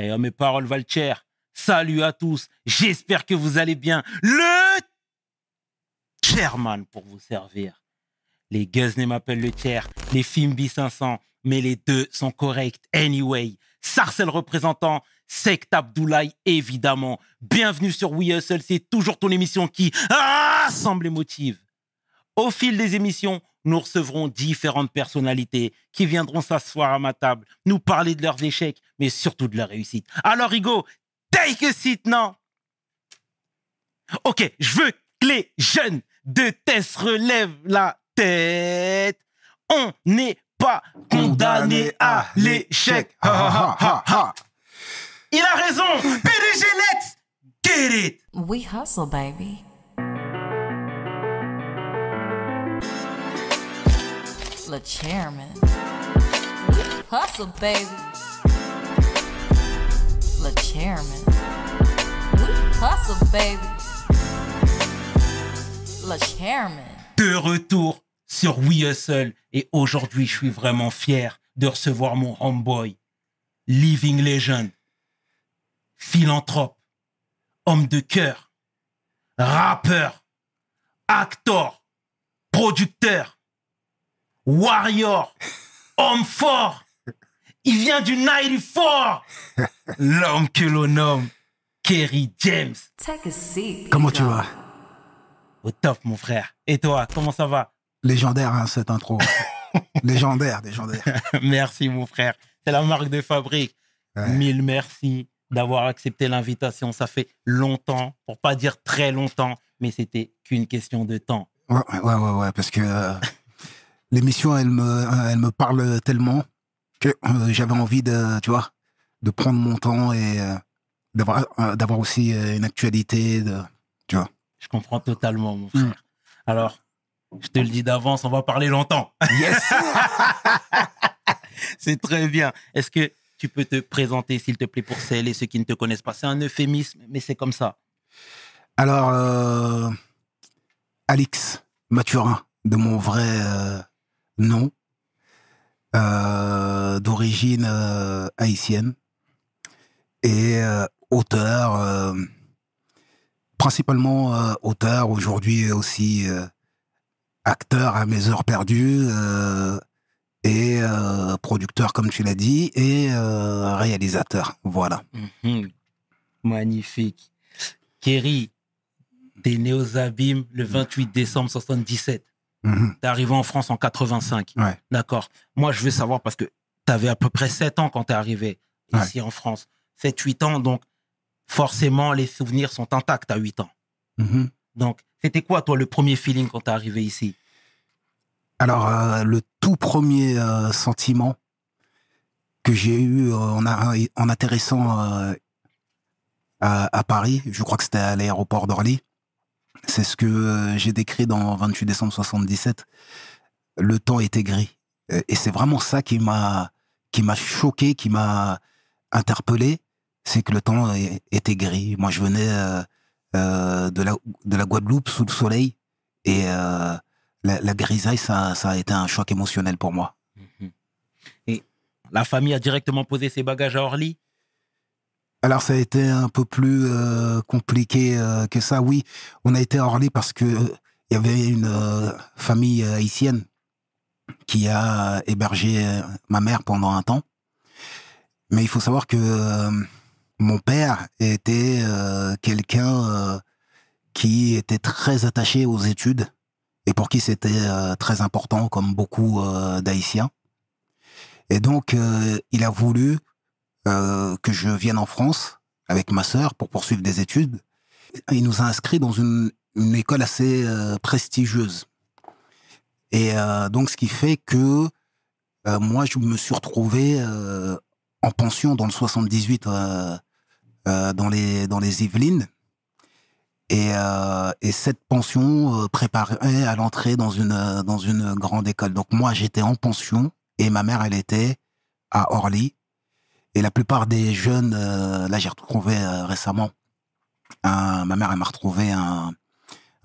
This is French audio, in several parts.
Eh, mes paroles valent cher. Salut à tous. J'espère que vous allez bien. Le chairman pour vous servir. Les Guzney m'appellent le tiers, les Fimbi 500, mais les deux sont corrects anyway. Sarcel représentant, Sect Abdoulaye évidemment. Bienvenue sur We Hustle, c'est toujours ton émission qui rassemble motive. Au fil des émissions, nous recevrons différentes personnalités qui viendront s'asseoir à ma table, nous parler de leurs échecs, mais surtout de leurs réussites. Alors, Rigo, take a seat, non Ok, je veux que les jeunes de Tess relèvent la tête. On n'est pas condamné à l'échec. Il a raison. PDG, let's get it. We hustle, baby. Le chairman. Hustle, baby. Le chairman. Hustle, baby. Le chairman. De retour sur We Hustle et aujourd'hui, je suis vraiment fier de recevoir mon homeboy, living legend, philanthrope, homme de cœur, rappeur, acteur, producteur, warrior, homme fort. Il vient du 94. L'homme que l'on nomme Kerry James. Take a seat. Comment tu vas? Au top, mon frère. Et toi, comment ça va? Légendaire, hein, cette intro. légendaire, légendaire. Merci, mon frère. C'est la marque de fabrique. Ouais. Mille merci d'avoir accepté l'invitation. Ça fait longtemps, pour pas dire très longtemps, mais c'était qu'une question de temps. Ouais, ouais, ouais, ouais, ouais, parce que euh, l'émission, elle me, elle me parle tellement que euh, j'avais envie de, tu vois, de prendre mon temps et euh, d'avoir, euh, d'avoir aussi une actualité, de, tu vois. Je comprends totalement, mon Mm. frère. Alors, je te le dis d'avance, on va parler longtemps. Yes. C'est très bien. Est-ce que tu peux te présenter, s'il te plaît, pour celles et ceux qui ne te connaissent pas? C'est un euphémisme, mais c'est comme ça. Alors, Alix Mathurin, de mon vrai nom, euh, d'origine euh, haïtienne, et euh, auteur, principalement auteur, aujourd'hui aussi acteur à mes heures perdues, et producteur, comme tu l'as dit, et réalisateur. Voilà. Mhm. Magnifique. Kerry, t'es né aux Abîmes le 28 décembre 77. Mhm. T'es arrivé en France en 85. Ouais. D'accord. Moi, je veux savoir parce que t'avais à peu près 7 ans quand t'es arrivé ici en France. 7-8 ans, donc forcément, les souvenirs sont intacts à 8 ans. Mhm. Donc, c'était quoi, toi, le premier feeling quand t'es arrivé ici? Alors, euh, le tout premier euh, sentiment que j'ai eu euh, en, a- en atterrissant à, à Paris, je crois que c'était à l'aéroport d'Orly, c'est ce que euh, j'ai décrit dans 28 décembre 77. Le temps était gris. Euh, Et c'est vraiment ça qui m'a choqué, qui m'a interpellé, c'est que le temps était gris. Moi, je venais euh, de, la, de la Guadeloupe sous le soleil et la, la grisaille, ça, ça a été un choc émotionnel pour moi. Mhm. Et la famille a directement posé ses bagages à Orly? Alors ça a été un peu plus euh, compliqué euh, que ça. Oui, on a été à Orly parce que euh, il y avait une euh, famille euh, haïtienne qui a hébergé euh, ma mère pendant un temps. Mais il faut savoir que euh, mon père était euh, quelqu'un euh, qui était très attaché aux études et pour qui c'était euh, très important, comme beaucoup euh, d'Haïtiens. Et donc, euh, il a voulu euh, que je vienne en France avec ma sœur pour poursuivre des études. Il nous a inscrits dans une, école assez euh, prestigieuse. Et euh, donc, ce qui fait que moi, je me suis retrouvé en pension dans le 78 euh, euh, dans les dans les Yvelines. Et, et cette pension préparait à l'entrée dans une dans une grande école. Donc moi, j'étais en pension et ma mère, elle était à Orly. Et la plupart des jeunes, euh, là j'ai retrouvé euh, récemment, ma mère elle m'a retrouvé un,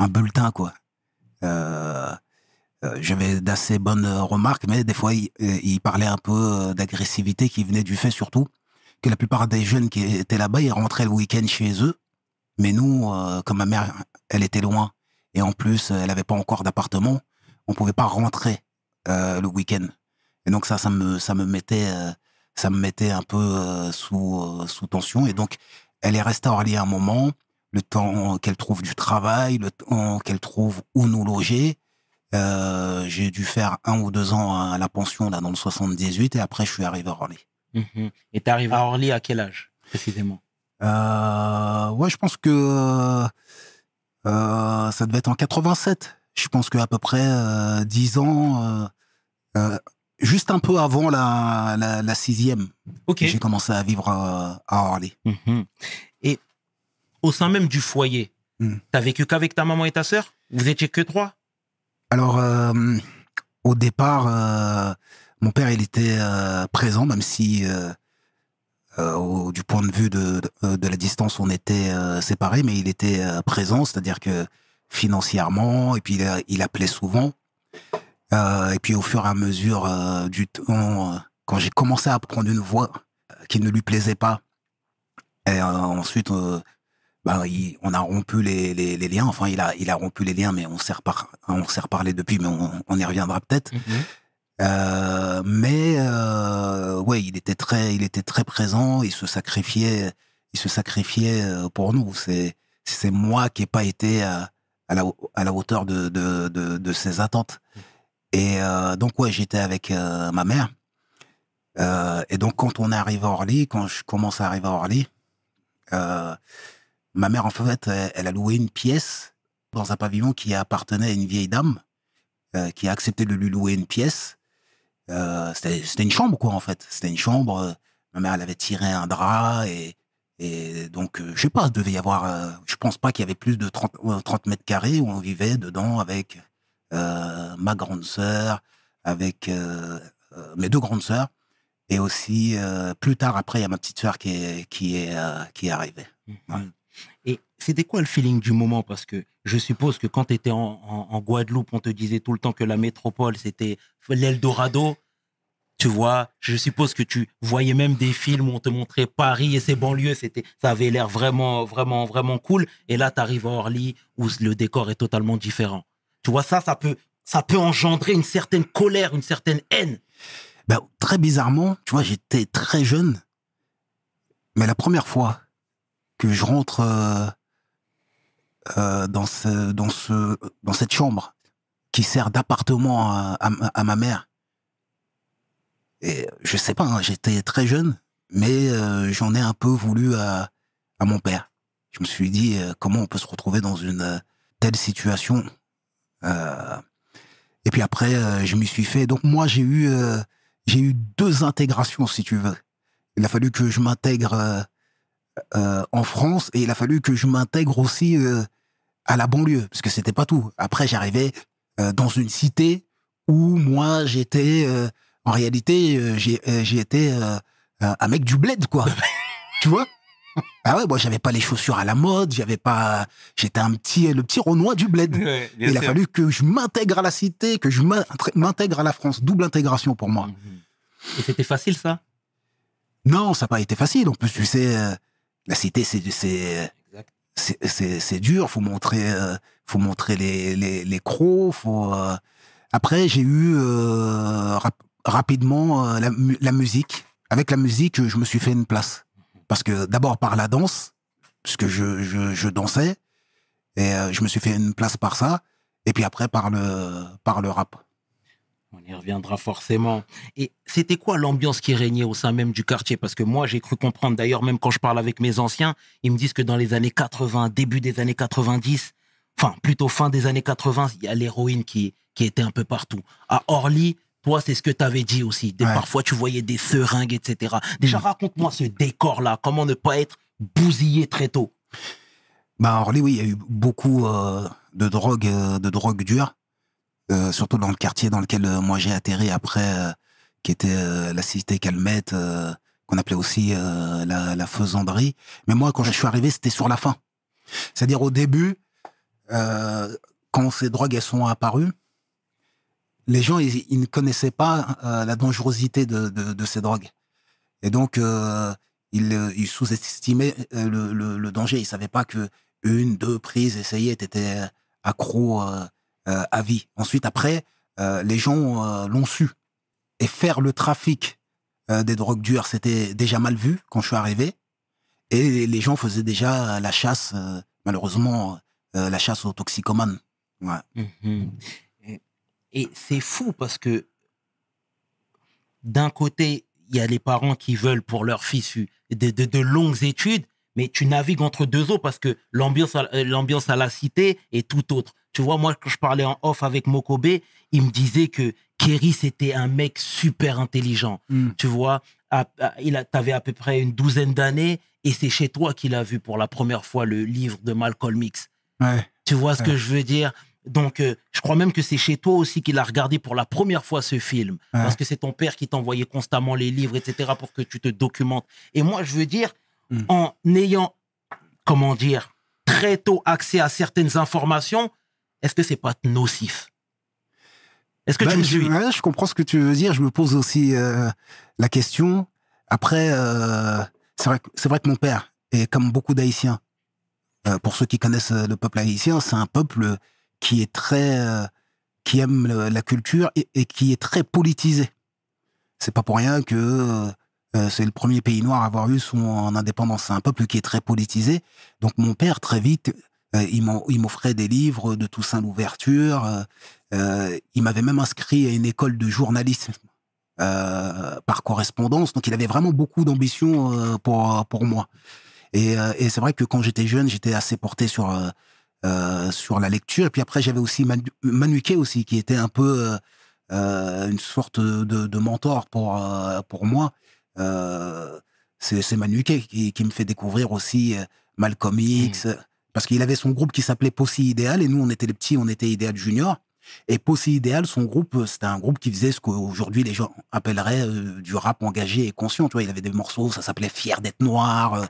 bulletin quoi. Euh, euh, J'avais d'assez bonnes remarques, mais des fois il, parlait un peu d'agressivité qui venait du fait surtout que la plupart des jeunes qui étaient là-bas, ils rentraient le week-end chez eux. Mais nous, comme ma mère, elle était loin, et en plus, elle n'avait pas encore d'appartement, on pouvait pas rentrer le week-end. Et donc ça, ça me, ça me mettait, ça me mettait un peu euh, sous, euh, sous tension. Et donc, elle est restée à Orly un moment, le temps qu'elle trouve du travail, le temps qu'elle trouve où nous loger. Euh, j'ai dû faire un ou deux ans à la pension là dans le 78 et après je suis arrivé à Orly. Mhm. Et t'es arrivé à Orly à quel âge, précisément? Euh, ouais, je pense que euh, ça devait être en 87. Je pense qu'à peu près euh, 10 ans, euh, euh, juste un peu avant la, la, la sixième, j'ai commencé à vivre euh, à Orly. Mhm. Et au sein même du foyer, Hmm. t'as vécu qu'avec ta maman et ta sœur Vous étiez que trois? Alors, euh, au départ, euh, mon père, il était euh, présent, même si, au- du point de vue de, de, de la distance, on était séparés, mais il était présent, c'est-à-dire que financièrement, et puis il appelait souvent. Euh, et puis au fur et à mesure euh, du temps, euh, quand j'ai commencé à apprendre une voix qui ne lui plaisait pas, et ensuite, ben, il- on a rompu les, les, les liens. Enfin, il a, il a rompu les liens, mais on s'est repar- on s'est reparlé depuis, mais on, on y reviendra peut-être. Euh, mais euh, ouais, il était très, il était très présent. Il se sacrifiait, il se sacrifiait pour nous. C'est, c'est moi qui ai pas été à, à la, à la hauteur de, de, de, de ses attentes. Et euh, donc ouais, j'étais avec euh, ma mère. Euh, et donc quand on est arrivé à Orly, quand je commence à arriver à Orly, ma mère en fait, elle, a loué une pièce dans un pavillon qui appartenait à une vieille dame qui a accepté de lui louer une pièce. C'était une chambre quoi en fait. C'était une chambre. ma mère elle avait tiré un drap et donc je sais pas, il devait y avoir. je pense pas qu'il y avait plus de 30, euh, 30 mètres carrés où on vivait dedans avec ma grande sœur, avec euh, euh, mes deux grandes sœurs et aussi euh, plus tard après il y a ma petite sœur qui est qui est euh, qui est arrivée. Ouais. Mhm. Et c'était quoi le feeling du moment? Parce que je suppose que quand tu étais en, en- en Guadeloupe, on te disait tout le temps que la métropole, c'était l'Eldorado. Tu vois, je suppose que tu voyais même des films où on te montrait Paris et ses banlieues. C'était, ça avait l'air vraiment, vraiment, vraiment cool. Et là, tu arrives à Orly où le décor est totalement différent. Tu vois, ça, ça peut, ça peut engendrer une certaine colère, une certaine haine. Ben, très bizarrement, tu vois, j'étais très jeune, mais la première fois que je rentre euh, euh, dans, ce, dans, ce, dans cette chambre qui sert d'appartement à, ma- mère, et je sais pas, hein, j'étais très jeune, mais euh, j'en ai un peu voulu à, à mon père. Je me suis dit, comment on peut se retrouver dans une telle situation Euh, Et puis après, euh, je m'y suis fait. Donc moi, j'ai eu... euh, j'ai eu deux intégrations, si tu veux. Il a fallu que je m'intègre en France et il a fallu que je m'intègre aussi à la banlieue, parce que c'était pas tout. Après, j'arrivais dans une cité où moi, j'étais, en réalité, j'ai un un mec du bled, quoi. tu vois? Ah ouais, moi, j'avais pas les chaussures à la mode, j'avais pas, j'étais un petit, le petit Renoir du bled. Il a fallu que je m'intègre à la cité, que je m'intègre à la France. Double intégration pour moi. Mhm. Et c'était facile, ça? Non, ça n'a pas été facile. En plus, tu sais, euh, la cité, c'est c'est c'est c'est dur. Faut montrer, euh, faut montrer les les les crocs. Faut. euh, Après, j'ai eu euh, rap- rapidement euh, la musique. Avec la musique, je me suis fait une place. Parce que d'abord par la danse, puisque je je, je dansais, et euh, je me suis fait une place par ça. Et puis après par le par le rap. On y reviendra forcément. Et c'était quoi l'ambiance qui régnait au sein même du quartier? Parce que moi, j'ai cru comprendre, d'ailleurs, même quand je parle avec mes anciens, ils me disent que dans les années 80, début des années 90, enfin, plutôt fin des années 80, il y a l'héroïne qui, qui était un peu partout. À Orly, toi, c'est ce que tu avais dit aussi. Des- Ouais. Parfois, tu voyais des seringues, etc. Déjà, raconte-moi ce décor-là. Comment ne pas être bousillé très tôt? Bah, Orly, oui, il y a eu beaucoup euh, de drogue, euh, de drogue dure, euh, surtout dans le quartier dans lequel euh, moi j'ai atterri après, euh, qui était euh, la cité Calmette, euh, qu'on appelait aussi euh, la, la faisanderie. Mais moi, quand je suis arrivé, c'était sur la fin. C'est-à-dire au début, euh, quand ces drogues elles sont apparues, les gens ils, ils ne connaissaient pas euh, la dangerosité de, ces drogues. Et donc, euh, euh, il sous-estimait euh, le, danger. Il savait pas que une, deux prises essayées, t'étais accro à vie. Ensuite, après, les gens l'ont su. Et faire le trafic des drogues dures, c'était déjà mal vu quand je suis arrivé. Et les- gens faisaient déjà la chasse, malheureusement, la chasse aux toxicomanes. Mhm. Et- Et c'est fou parce que d'un côté, il y a les parents qui veulent pour leur fils de, de- de longues études, mais tu navigues entre deux eaux parce que l'ambiance à, euh, l'ambiance à la cité est tout autre. Tu vois, moi, quand je parlais en off avec Mokobe, il me disait que Kerry, c'était un mec super intelligent. Mm. Tu vois, à- à- il a, t'avais à peu près une douzaine d'années et c'est chez toi qu'il a vu pour la première fois le livre de Malcolm X. Ouais. Tu vois ce Ouais. que je veux dire? Donc, euh, je crois même que c'est chez toi aussi qu'il a regardé pour la première fois ce film. Ouais. Parce que c'est ton père qui t'envoyait constamment les livres, etc., pour que tu te documentes. Et moi, je veux dire, Mm. en ayant, comment dire, très tôt accès à certaines informations, est-ce que c'est pas nocif? Est-ce que Ben, tu me je, suis? ouais, je comprends ce que tu veux dire. Je me pose aussi euh, la question. Après, euh, c'est vrai, vrai que mon père, et comme beaucoup d'Haïtiens, euh, pour ceux qui connaissent le peuple haïtien, c'est un peuple qui est très, euh, qui aime la culture et, qui est très politisé. C'est pas pour rien que euh, euh, c'est le premier pays noir à avoir eu son indépendance. C'est un peuple qui est très politisé. Donc mon père, très vite, il m'offrait des livres de Toussaint Louverture. il m'avait même inscrit à une école de journalisme par correspondance. Donc, il avait vraiment beaucoup d'ambition pour pour moi. Et c'est vrai que quand j'étais jeune, j'étais assez porté sur euh, sur la lecture. Et puis après, j'avais aussi Manu, Manuquet aussi, qui était un peu euh, euh, une sorte de, de mentor pour euh, pour moi. Euh, c'est Manuquet qui, qui me fait découvrir aussi Malcolm X. Parce qu'il avait son groupe qui s'appelait Posse Idéal et nous, on était les petits, on était Idéal Junior. Et Posse Idéal, son groupe, c'était un groupe qui faisait ce qu'aujourd'hui les gens appelleraient euh, du rap engagé et conscient. Tu vois, il avait des morceaux, ça s'appelait Fier d'être noir.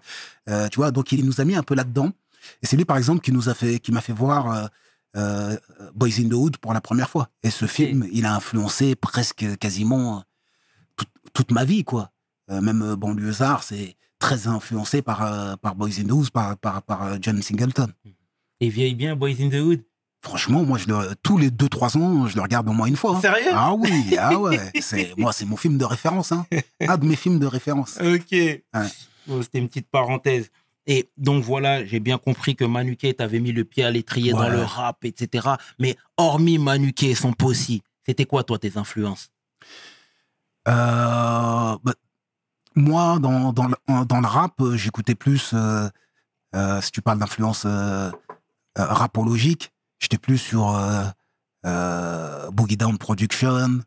euh, tu vois, donc il nous a mis un peu là-dedans. Et c'est lui, par exemple, qui nous a fait, qui m'a fait voir euh, euh, Boys in the Hood pour la première fois. Et ce film, il a influencé presque quasiment euh, toute, ma vie, quoi. Euh, même euh, Banlieusard, c'est très influencé par, par Boys in the Hood, par, par, par John Singleton. Et vieille bien Boys in the Hood Franchement, moi, je le, tous les 2-3 ans, je le regarde au moins une fois. hein. Sérieux? Ah oui, ah ouais. C'est, moi, c'est mon film de référence. Hein. Un de mes films de référence. Ok. Bon, C'était une petite parenthèse. Et donc voilà, j'ai bien compris que Manuquet t'avait mis le pied à l'étrier dans le rap, etc. Mais hormis Manuquet et son possi, c'était quoi toi tes influences? Euh, bah, moi, dans, dans, le, en- dans le rap, euh, j'écoutais plus, euh, euh, si tu parles d'influence rapologique, j'étais plus sur Boogie Down Production,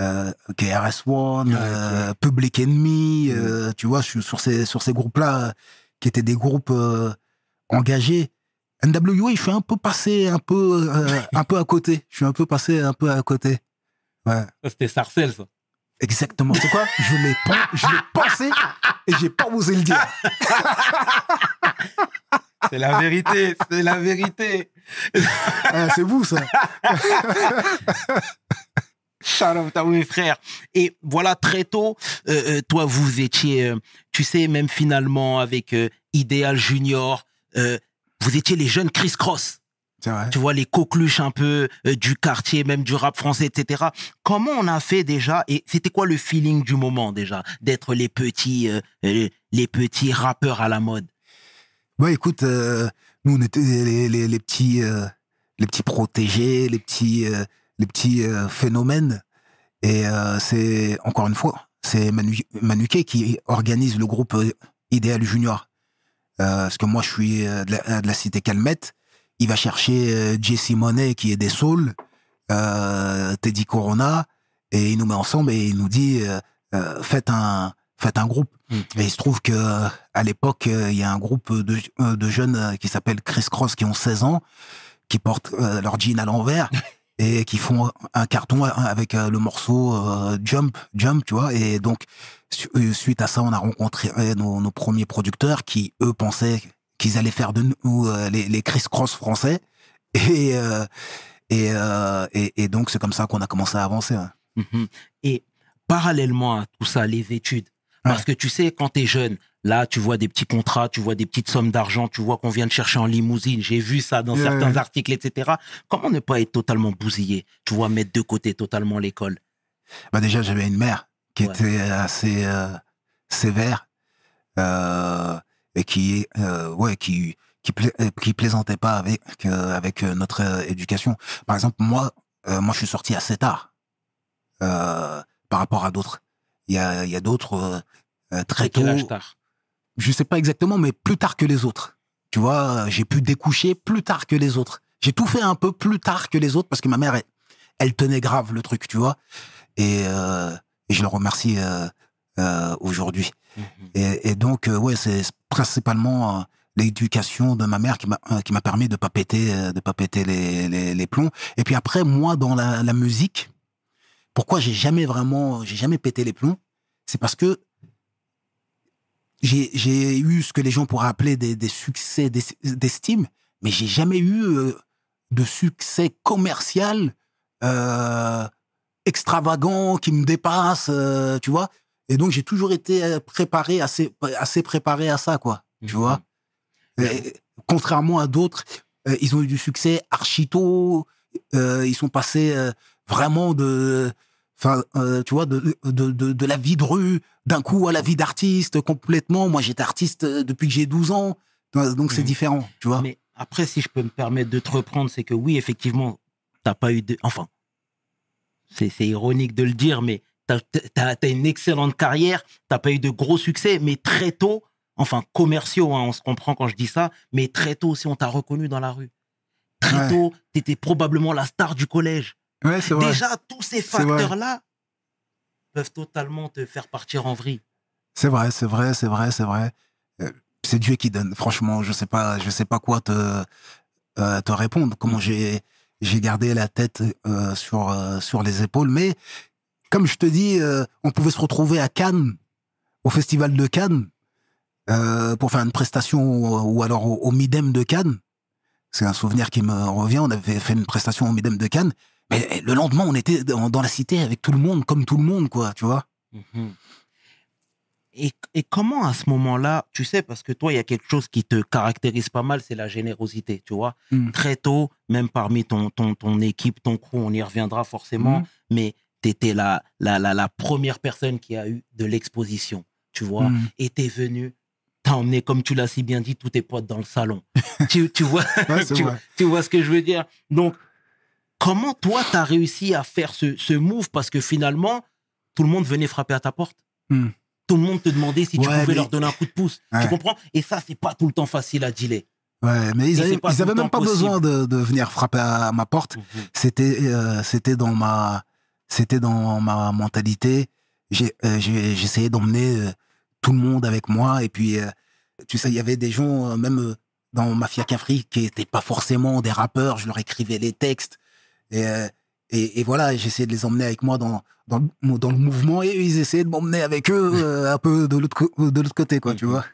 euh, KRS-One, Ouais, euh, Public Enemy, euh, tu vois, je suis sur ces, sur ces groupes-là, qui étaient des groupes euh, engagés. NWA, je suis un peu passé un peu, euh, un peu à côté. Je suis un peu passé un peu à côté. Ouais. C'était Sarcelle, ça. Exactement. C'est quoi? Je l'ai je l'ai pensé et j'ai pas osé le dire. C'est la vérité, c'est la vérité. Ah, c'est vous ça. Shout out à mes frères. Et voilà, très tôt, euh, euh, toi, vous étiez, euh, tu sais, même finalement avec euh, Idéal Junior, euh, vous étiez les jeunes Chris Cross. Vrai. tu vois, les coqueluches un peu du quartier, même du rap français, etc. Comment on a fait déjà Et c'était quoi le feeling du moment déjà D'être les petits, les petits rappeurs à la mode? Bah écoute, nous on était les, les, les petits, les petits protégés, les petits, euh, les petits euh, phénomènes. Et euh, c'est encore une fois, c'est Manu, Manuquet qui organise le groupe euh, Idéal Junior. Parce que moi je suis de, la, de la cité Calmette. Il va chercher Jesse Monet qui est des Souls, Teddy Corona, et il nous met ensemble et il nous dit faites un faites un groupe. Et il se trouve que à l'époque, il y a un groupe de, de jeunes qui s'appelle Chris Cross qui ont 16 ans, qui portent euh, leur jean à l'envers et qui font un carton avec euh, le morceau euh, Jump, Jump, tu vois. Et donc, euh, suite à ça, on a rencontré nos, nos premiers producteurs qui, eux, pensaient qu'ils allaient faire de nous euh, les, les Chris Cross français. Et, euh, et, et, et donc, c'est comme ça qu'on a commencé à avancer. hein. Mhm. Et parallèlement à tout ça, les études. Parce que tu sais, quand tu es jeune, Là, tu vois des petits contrats, tu vois des petites sommes d'argent, tu vois qu'on vient de chercher en limousine. J'ai vu ça dans certains articles, etc. Comment ne pas être totalement bousillé Tu vois, mettre de côté totalement l'école? Bah déjà, j'avais une mère qui Ouais. était assez euh, sévère euh, et qui, euh, ouais, qui, qui, pla- euh, qui plaisantait pas avec, euh, avec euh, notre euh, éducation. Par exemple, moi, euh, moi, je suis sorti assez tard euh, par rapport à d'autres. Il y a, y a d'autres euh, euh, très quel tôt. âge tard? Je sais pas exactement, mais plus tard que les autres. Tu vois, j'ai pu découcher plus tard que les autres. J'ai tout fait un peu plus tard que les autres parce que ma mère, elle, elle tenait grave le truc, tu vois. Et, euh, et je le remercie euh, euh, aujourd'hui. Mhm. Et, et donc, ouais, c'est principalement l'éducation de ma mère qui m'a permis de pas péter de pas péter les, les, les plombs. Et puis après, moi, dans la, la musique, pourquoi j'ai jamais vraiment, j'ai jamais pété les plombs, c'est parce que j'ai j'ai eu ce que les gens pourraient appeler des, des succès d'es- d'estime, mais j'ai jamais eu euh, de succès commercial euh, extravagant qui me dépasse, euh, tu vois. Et donc j'ai toujours été préparé, assez, assez préparé à ça, quoi. Tu Mhm. vois. Et, contrairement à d'autres, ils ont eu du succès archi tôt. ils sont passés vraiment de, enfin, euh, tu vois, de, de, de, de la vie de rue d'un coup à la vie d'artiste complètement. Moi, j'étais artiste euh, depuis que j'ai 12 ans, donc c'est Mhm. différent, tu vois. Mais après, si je peux me permettre de te reprendre, c'est que oui, effectivement, t'as pas eu de. Enfin, c'est ironique de le dire, mais t'as as, une excellente carrière, t'as pas eu de gros succès, mais très tôt, enfin, commerciaux, hein, on se comprend quand je dis ça, mais très tôt aussi, on t'a reconnu dans la rue. Très Ouais. tôt, t'étais probablement la star du collège. Ouais, c'est vrai. Déjà, tous ces facteurs-là peuvent totalement te faire partir en vrille. C'est vrai, c'est vrai, c'est vrai, c'est vrai. Euh, c'est Dieu qui donne. Franchement, je sais pas, je sais pas quoi te euh, te répondre. Comment j'ai j'ai gardé la tête euh, sur euh, sur les épaules. Mais comme je te dis, on pouvait se retrouver à Cannes, au festival de Cannes, pour faire une prestation ou, ou alors au, au Midem de Cannes. C'est un souvenir qui me revient. On avait fait une prestation au Midem de Cannes. Mais le lendemain, on était dans, dans la cité avec tout le monde, comme tout le monde, quoi. Tu vois. Mhm. Et, et comment à ce moment-là, tu sais, parce que toi, il y a quelque chose qui te caractérise pas mal, c'est la générosité, tu vois. Mm. Très tôt, même parmi ton, ton, ton équipe, ton crew, on y reviendra forcément, Mhm. mais tu étais la, la, la, la première personne qui a eu de l'exposition, tu vois. Mm. Et t'es venu, t'as emmené, comme tu l'as si bien dit, tous tes potes dans le salon. tu, tu vois Ouais, tu, tu vois ce que je veux dire? Donc, comment toi, tu as réussi à faire ce, ce move Parce que finalement, tout le monde venait frapper à ta porte. Hmm. Tout le monde te demandait si tu pouvais mais- leur donner un coup de pouce. Tu comprends? Et ça, c'est pas tout le temps facile à dealer. Ouais, mais ils Et c'est avaient, pas ils tout avaient le même pas possible. besoin de, de venir frapper à ma porte. C'était, euh, c'était dans ma, c'était dans ma mentalité. J'ai, euh, j'essayais d'emmener euh, tout le monde avec moi. Et puis, tu sais, il y avait des gens, même dans Mafia Cafri, qui étaient pas forcément des rappeurs. Je leur écrivais les textes. Et, euh, et, et voilà, j'essayais de les emmener avec moi dans, dans, le- dans le mouvement. Et ils essayaient de m'emmener avec eux euh, un peu de l'autre, co- de l'autre côté, quoi, tu Mhm. vois.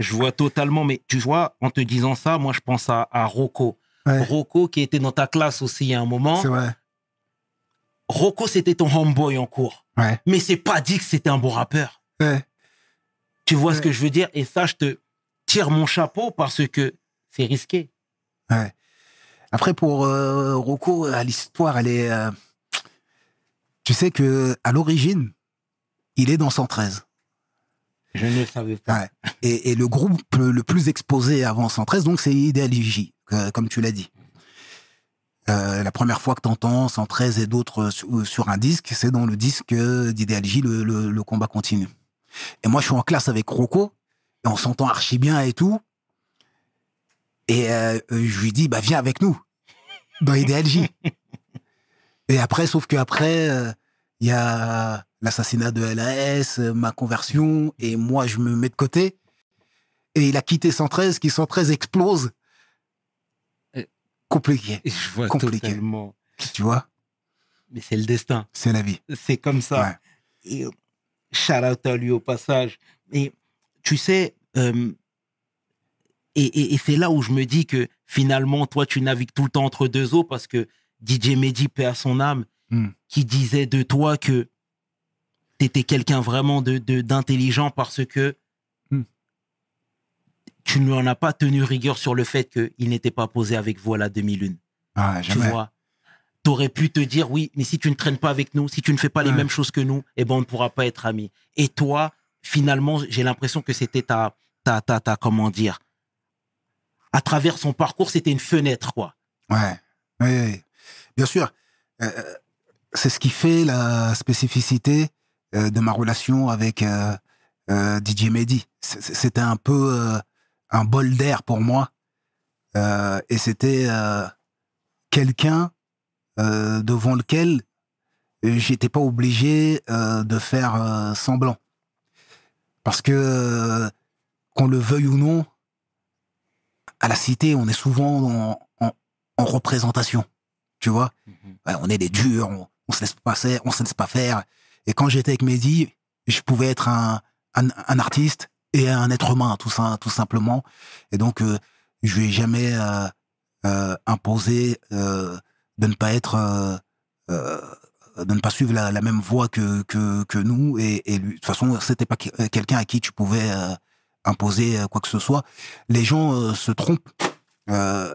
Je vois totalement, mais tu vois, en te disant ça, moi, je pense à, à Rocco. Ouais, Rocco, qui était dans ta classe aussi à un moment. c'est vrai. Rocco, c'était ton homeboy en cours. Ouais. Mais c'est pas dit que c'était un bon rappeur. Ouais. Tu vois ce que je veux dire? Et ça, je te tire mon chapeau parce que c'est risqué. Ouais. Après, pour euh, Rocco, euh, l'histoire, elle est. euh, tu sais que à l'origine, il est dans 113. Je ne le savais pas. Ouais. Et, et le groupe le, plus exposé avant 113, donc, c'est que- comme tu l'as dit. Euh, la première fois que tu entends 113 et d'autres sur, sur un disque, c'est dans le disque d'Ideal J, le, le, le combat continue. Et moi, je suis en classe avec Rocco, et on s'entend archi bien et tout. Et euh, je lui dis, bah, viens avec nous, dans Ideal J. et après, sauf qu'après, euh, il y a l'assassinat de LAS, euh, ma conversion, et moi, je me mets de côté. Et il a quitté 113, qui 113 explose. Euh. Compliqué, Je vois Compliqué. totalement. tu vois? Mais c'est le destin. C'est la vie. C'est comme ça. Ouais. Et, euh, shout out à lui au passage. Et tu sais, euh, et, et- et c'est là où je me dis que finalement, toi, tu navigues tout le temps entre deux eaux parce que DJ Mehdi, paix à son âme, Hmm. qui disait de toi que tu étais quelqu'un vraiment de de- d'intelligent parce que Hmm. tu ne lui en as pas tenu rigueur sur le fait qu'il n'était pas posé avec vous à la demi-lune. Ah, Tu vois T'aurais pu te dire, oui, mais si tu ne traînes pas avec nous, si tu ne fais pas les mêmes choses que nous, eh ben, on ne pourra pas être amis. Et toi, finalement, j'ai l'impression que c'était ta, ta, ta, ta, comment dire, à travers son parcours, c'était une fenêtre, quoi. Ouais, oui, oui. bien sûr. Euh, c'est ce qui fait la spécificité euh, de ma relation avec euh, DJ Mehdi. C'était un peu un bol d'air pour moi. Et c'était quelqu'un devant lequel j'étais pas obligé de faire semblant. Parce que, qu'on le veuille ou non, à la cité, on est souvent en, en, en représentation. Tu vois Ouais, On est des durs, on, on se laisse pas faire, on se laisse pas faire. Et quand j'étais avec Mehdi, je pouvais être un, un, un artiste et un être humain, tout, ça, tout simplement. Et donc, euh, je lui ai jamais euh, euh, imposé de ne pas être, de ne pas suivre la, la même voie que, que, que nous. Et, et lui, de toute façon, c'était pas que- quelqu'un à qui tu pouvais euh, imposer euh, quoi que ce soit. Les gens euh, se trompent. Euh,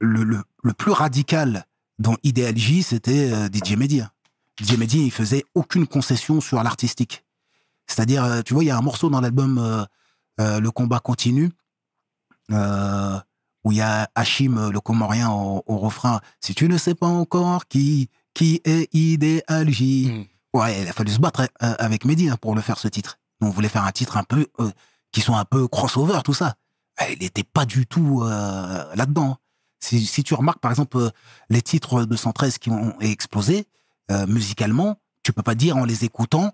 le, le, le plus radical dans Ideal J, c'était DJ hein. DJ Mehdi, il faisait aucune concession sur l'artistique. C'est-à-dire, tu vois, il y a un morceau dans l'album Le combat continue, euh, où il y a Hachim, le Comorien, au, au refrain. Si tu ne sais pas encore qui, qui est Ideal J. Ouais, il a fallu se battre avec Mehdi hein, pour le faire ce titre. On voulait faire un titre un peu, euh, qui soit un peu crossover, tout ça. Eh, Il n'était pas du tout euh, là-dedans. Si, si tu remarques, par exemple, euh, les titres de 113 qui ont explosé, euh, musicalement, tu peux pas dire en les écoutant,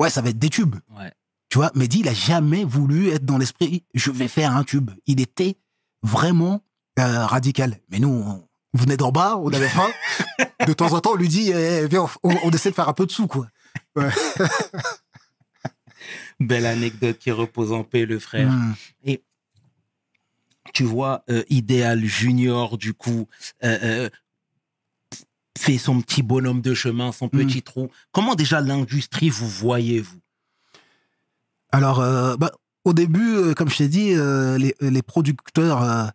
ouais, ça va être des tubes. Ouais. Tu vois, Mehdi, il a jamais voulu être dans l'esprit, je vais faire un tube. Il était vraiment euh, radical. Mais nous, on venait d'en bas, on avait faim. De temps en temps, on lui dit, eh, viens, on, on essaie de faire un peu de sous, quoi. Belle anecdote qui repose en paix, le frère. Mm. tu vois, euh, Idéal Junior, du coup, euh, euh, fait son petit bonhomme de chemin, son petit trou. Comment déjà l'industrie vous voyez, vous Alors, euh, bah, au début, comme je t'ai dit, les, les producteurs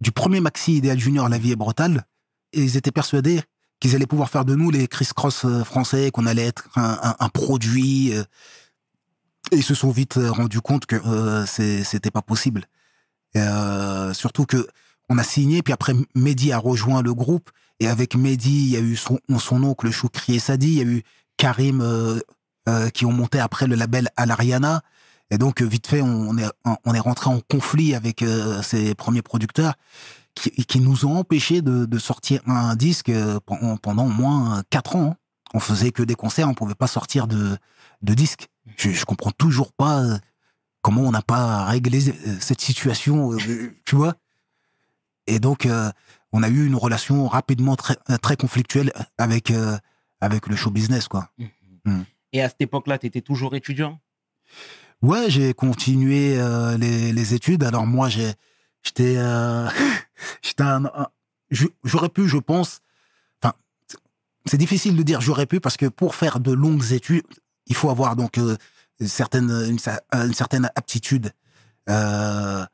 du premier maxi Idéal Junior, La vie est brutale, ils étaient persuadés qu'ils allaient pouvoir faire de nous les Chris Cross euh, français, qu'on allait être un, un- un produit. Ils se sont vite euh, rendus compte que euh, c'était pas possible. Euh, surtout que on a signé, puis après Mehdi a rejoint le groupe, et avec Mehdi, il y a eu son, son oncle Choukri et il y a eu Karim euh, euh, qui ont monté après le label Alariana. Et donc, euh, vite fait, on est, on est rentré en conflit avec euh, ces premiers producteurs qui, qui nous ont empêchés de, de sortir un disque pendant, pendant au moins quatre ans. hein. On faisait que des concerts, on pouvait pas sortir de, de disques. Je, je comprends toujours pas euh, comment on n'a pas réglé euh, cette situation, euh, tu vois. Et donc, euh, on a eu une relation rapidement très, très conflictuelle avec, euh, avec le show business, quoi. Mm. Et à cette époque-là, tu étais toujours étudiant? Ouais, j'ai continué euh, les, les études. Alors moi, j'étais, j'aurais pu, je pense. Enfin, c'est difficile de dire j'aurais pu parce que pour faire de longues études, il faut avoir donc euh, une certaine, une, cer- une certaine aptitude euh,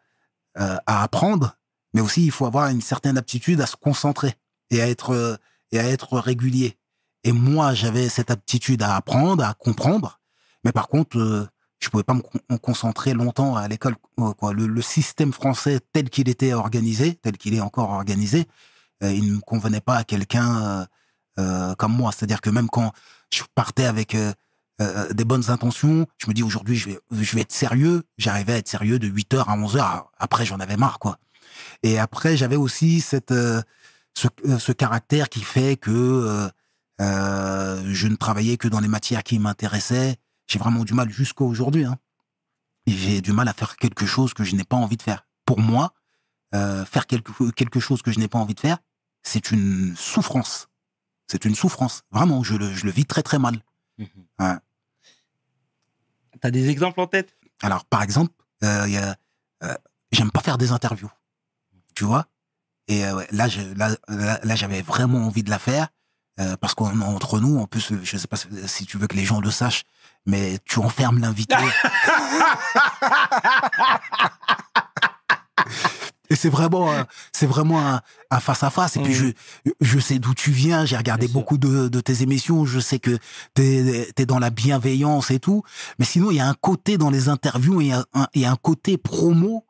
euh, à apprendre, mais aussi il faut avoir une certaine aptitude à se concentrer et à être et à être régulier. Et moi, j'avais cette aptitude à apprendre, à comprendre, mais par contre, je pouvais pas me con- me concentrer longtemps à l'école. Le, le système français tel qu'il était organisé, tel qu'il est encore organisé, il ne convenait pas à quelqu'un comme moi. C'est-à-dire que même quand je partais avec euh, euh, des bonnes intentions, je me dis aujourd'hui je vais, je vais être sérieux. J'arrivais à être sérieux de 8h à 11h. Après, j'en avais marre. quoi. Et après, j'avais aussi cette, euh, ce, ce caractère qui fait que euh, je ne travaillais que dans les matières qui m'intéressaient. J'ai vraiment du mal jusqu'à aujourd'hui. Hein. J'ai du mal à faire quelque chose que je n'ai pas envie de faire. Pour moi, faire quelque, quelque chose que je n'ai pas envie de faire, c'est une souffrance. C'est une souffrance. Vraiment, je le, je le vis très très mal. Ouais. T'as des exemples en tête? Alors, par exemple, euh, euh, j'aime pas faire des interviews, tu vois? Et euh, là, je, là, là, là, j'avais vraiment envie de la faire parce qu'entre nous, en plus, je sais pas si tu veux que les gens le sachent, mais tu enfermes l'invité. Et c'est vraiment, c'est vraiment un, un face à face. Et puis je, Mhm. je sais d'où tu viens. J'ai regardé Bien beaucoup de, de tes émissions. Je sais que t'es es dans la bienveillance et tout. Mais sinon, il y a un côté dans les interviews et un, et un côté promo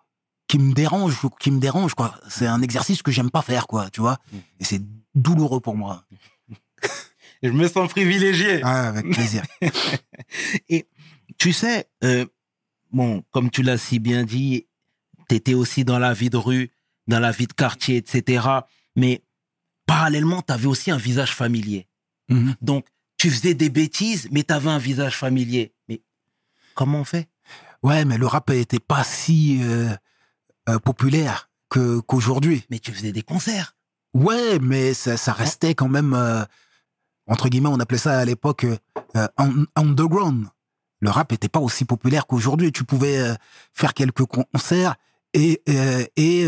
qui me dérange, qui me dérange quoi. C'est un exercice que j'aime pas faire quoi, tu vois. Mhm. Et c'est douloureux pour moi. Je me sens privilégié. Ouais, avec plaisir. Tu sais, euh, bon, comme tu l'as si bien dit, tu étais aussi dans la vie de rue, dans la vie de quartier, etc. Mais parallèlement, tu avais aussi un visage familier. Mhm. Donc, tu faisais des bêtises, mais tu avais un visage familier. Mais comment on fait? Ouais, mais le rap était pas si euh, euh, populaire que qu'aujourd'hui. Mais tu faisais des concerts. Ouais, mais ça, ça restait quand même, euh, entre guillemets, on appelait ça à l'époque un- underground. Le rap était pas aussi populaire qu'aujourd'hui. Tu pouvais faire quelques concerts et, euh, et,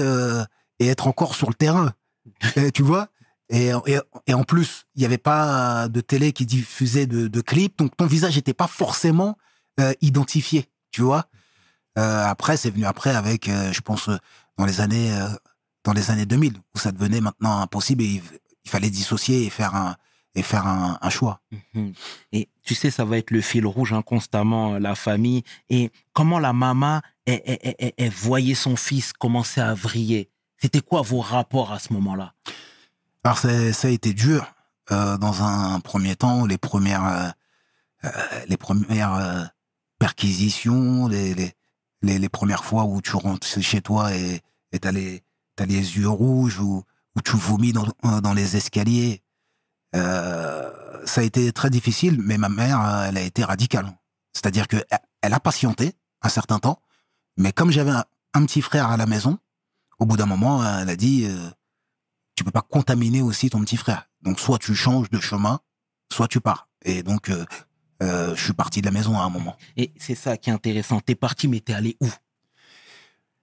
et être encore sur le terrain. Tu vois? Et, et, et en plus, il n'y avait pas de télé qui diffusait de, de clips, donc ton visage n'était pas forcément euh, identifié, tu vois? Euh, après, c'est venu après avec, euh, je pense, dans les années dans les années 2000 où ça devenait maintenant impossible et il, il fallait dissocier et faire un et faire un, un choix. Mhm. Et tu sais, ça va être le fil rouge hein, constamment, euh, la famille. Et comment la maman, elle, elle- elle- elle- elle voyait son fils commencer à vriller? C'était quoi vos rapports à ce moment-là? Alors c'est- ça a été dur euh, dans un premier temps, les premières euh, les premières euh, perquisitions, les, les les les premières fois où tu rentres chez toi et t'as les t'as les yeux rouges ou où tu vomis dans dans les escaliers. Euh, ça a été très difficile, mais ma mère, euh, elle a été radicale. C'est-à-dire que elle- a patienté un certain temps, mais comme j'avais un, petit frère à la maison, au bout d'un moment, elle a dit euh, tu peux pas contaminer aussi ton petit frère. Donc soit tu changes de chemin, soit tu pars. Et donc euh, euh, je suis parti de la maison à un moment. Et c'est ça qui est intéressant. T'es parti, mais t'es allé où?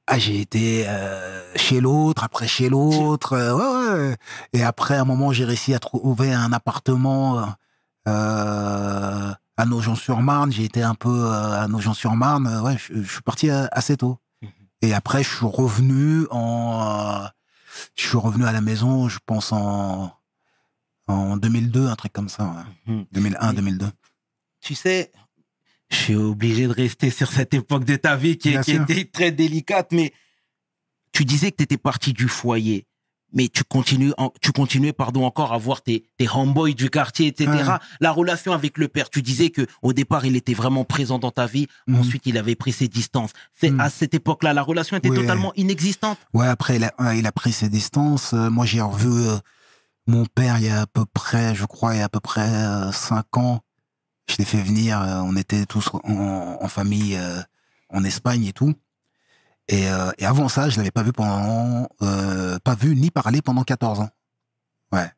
Ah, j'ai été euh, chez l'autre, après chez l'autre, euh, ouais, ouais. Et après, à un moment, j'ai réussi à trouver un appartement euh, à Nogent-sur-Marne. J'ai été un peu à Nogent-sur-Marne. Ouais, je, je suis parti assez tôt. Mhm. Et après, je suis revenu en, je suis revenu à la maison, je pense en en 2002, un truc comme ça. ouais. Mhm. 2001, Oui. 2002. Tu sais, je suis obligé de rester sur cette époque de ta vie qui, qui était très délicate, mais tu disais que tu étais parti du foyer, mais tu continues, en- tu continuais pardon encore à voir tes, tes homeboys du quartier, etc. La relation avec le père, tu disais que au départ il était vraiment présent dans ta vie, Mhm. ensuite il avait pris ses distances. C'est Mhm. à cette époque-là, la relation était Ouais. totalement inexistante. Ouais, après, il a, ouais, il a pris ses distances. Euh, moi, j'ai revu euh, mon père il y a à peu près, je crois, il y a à peu près euh, cinq ans. Je l'ai fait venir. euh, on était tous en, famille euh, en Espagne et tout. Et, euh, avant ça, je l'avais pas vu pendant, pas vu ni parlé pendant 14 ans. Ouais.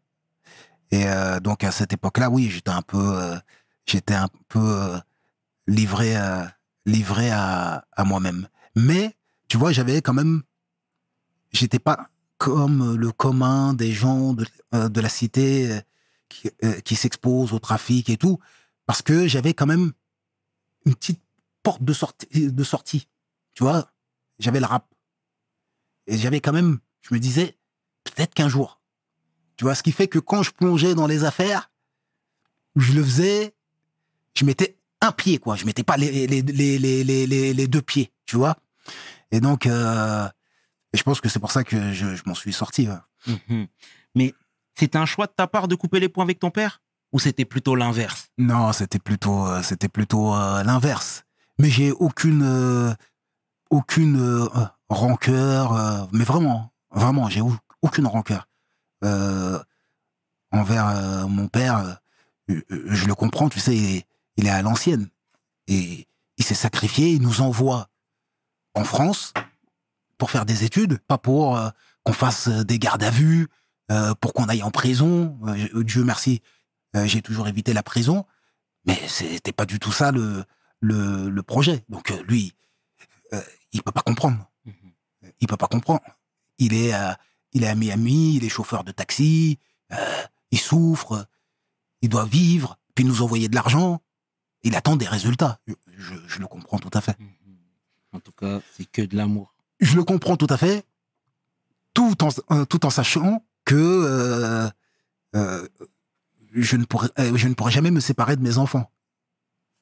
Et donc à cette époque-là, oui, j'étais un peu, j'étais un peu livré, livré à, à moi-même. Mais tu vois, j'avais quand même j'étais pas comme le commun des gens de, de la cité qui, qui s'exposent au trafic et tout, parce que j'avais quand même une petite porte de sortie. Tu vois, j'avais le rap. Et j'avais quand même, je me disais, peut-être qu'un jour. Tu vois, ce qui fait que quand je plongeais dans les affaires, je le faisais, je mettais un pied, quoi. Je mettais pas les, les, les, les, deux pieds, tu vois. Et donc, euh, je pense que c'est pour ça que je, m'en suis sorti. Mhm. Mais c'était un choix de ta part de couper les points avec ton père? Ou c'était plutôt l'inverse? Non, c'était plutôt, euh, c'était plutôt euh, l'inverse. Mais j'ai aucune, euh, aucune rancœur. mais vraiment, vraiment, j'ai au- aucune rancœur envers mon père. je le comprends, tu sais, il est, il est à l'ancienne et il s'est sacrifié. Il nous envoie en France pour faire des études, pas pour qu'on fasse des gardes à vue, pour qu'on aille en prison. Dieu merci, euh, j'ai toujours évité la prison, mais c'était pas du tout ça le le, le projet. Donc euh, lui, euh, il peut pas comprendre. Il peut pas comprendre. Il est à, il est à Miami, il est chauffeur de taxi, euh, il souffre, il doit vivre, puis nous envoyer de l'argent. Il attend des résultats. Je, je- je le comprends tout à fait. Mhm. En tout cas, c'est que de l'amour. Je le comprends tout à fait, tout en, tout en sachant que je, ne pourrais, euh, je ne pourrais jamais me séparer de mes enfants.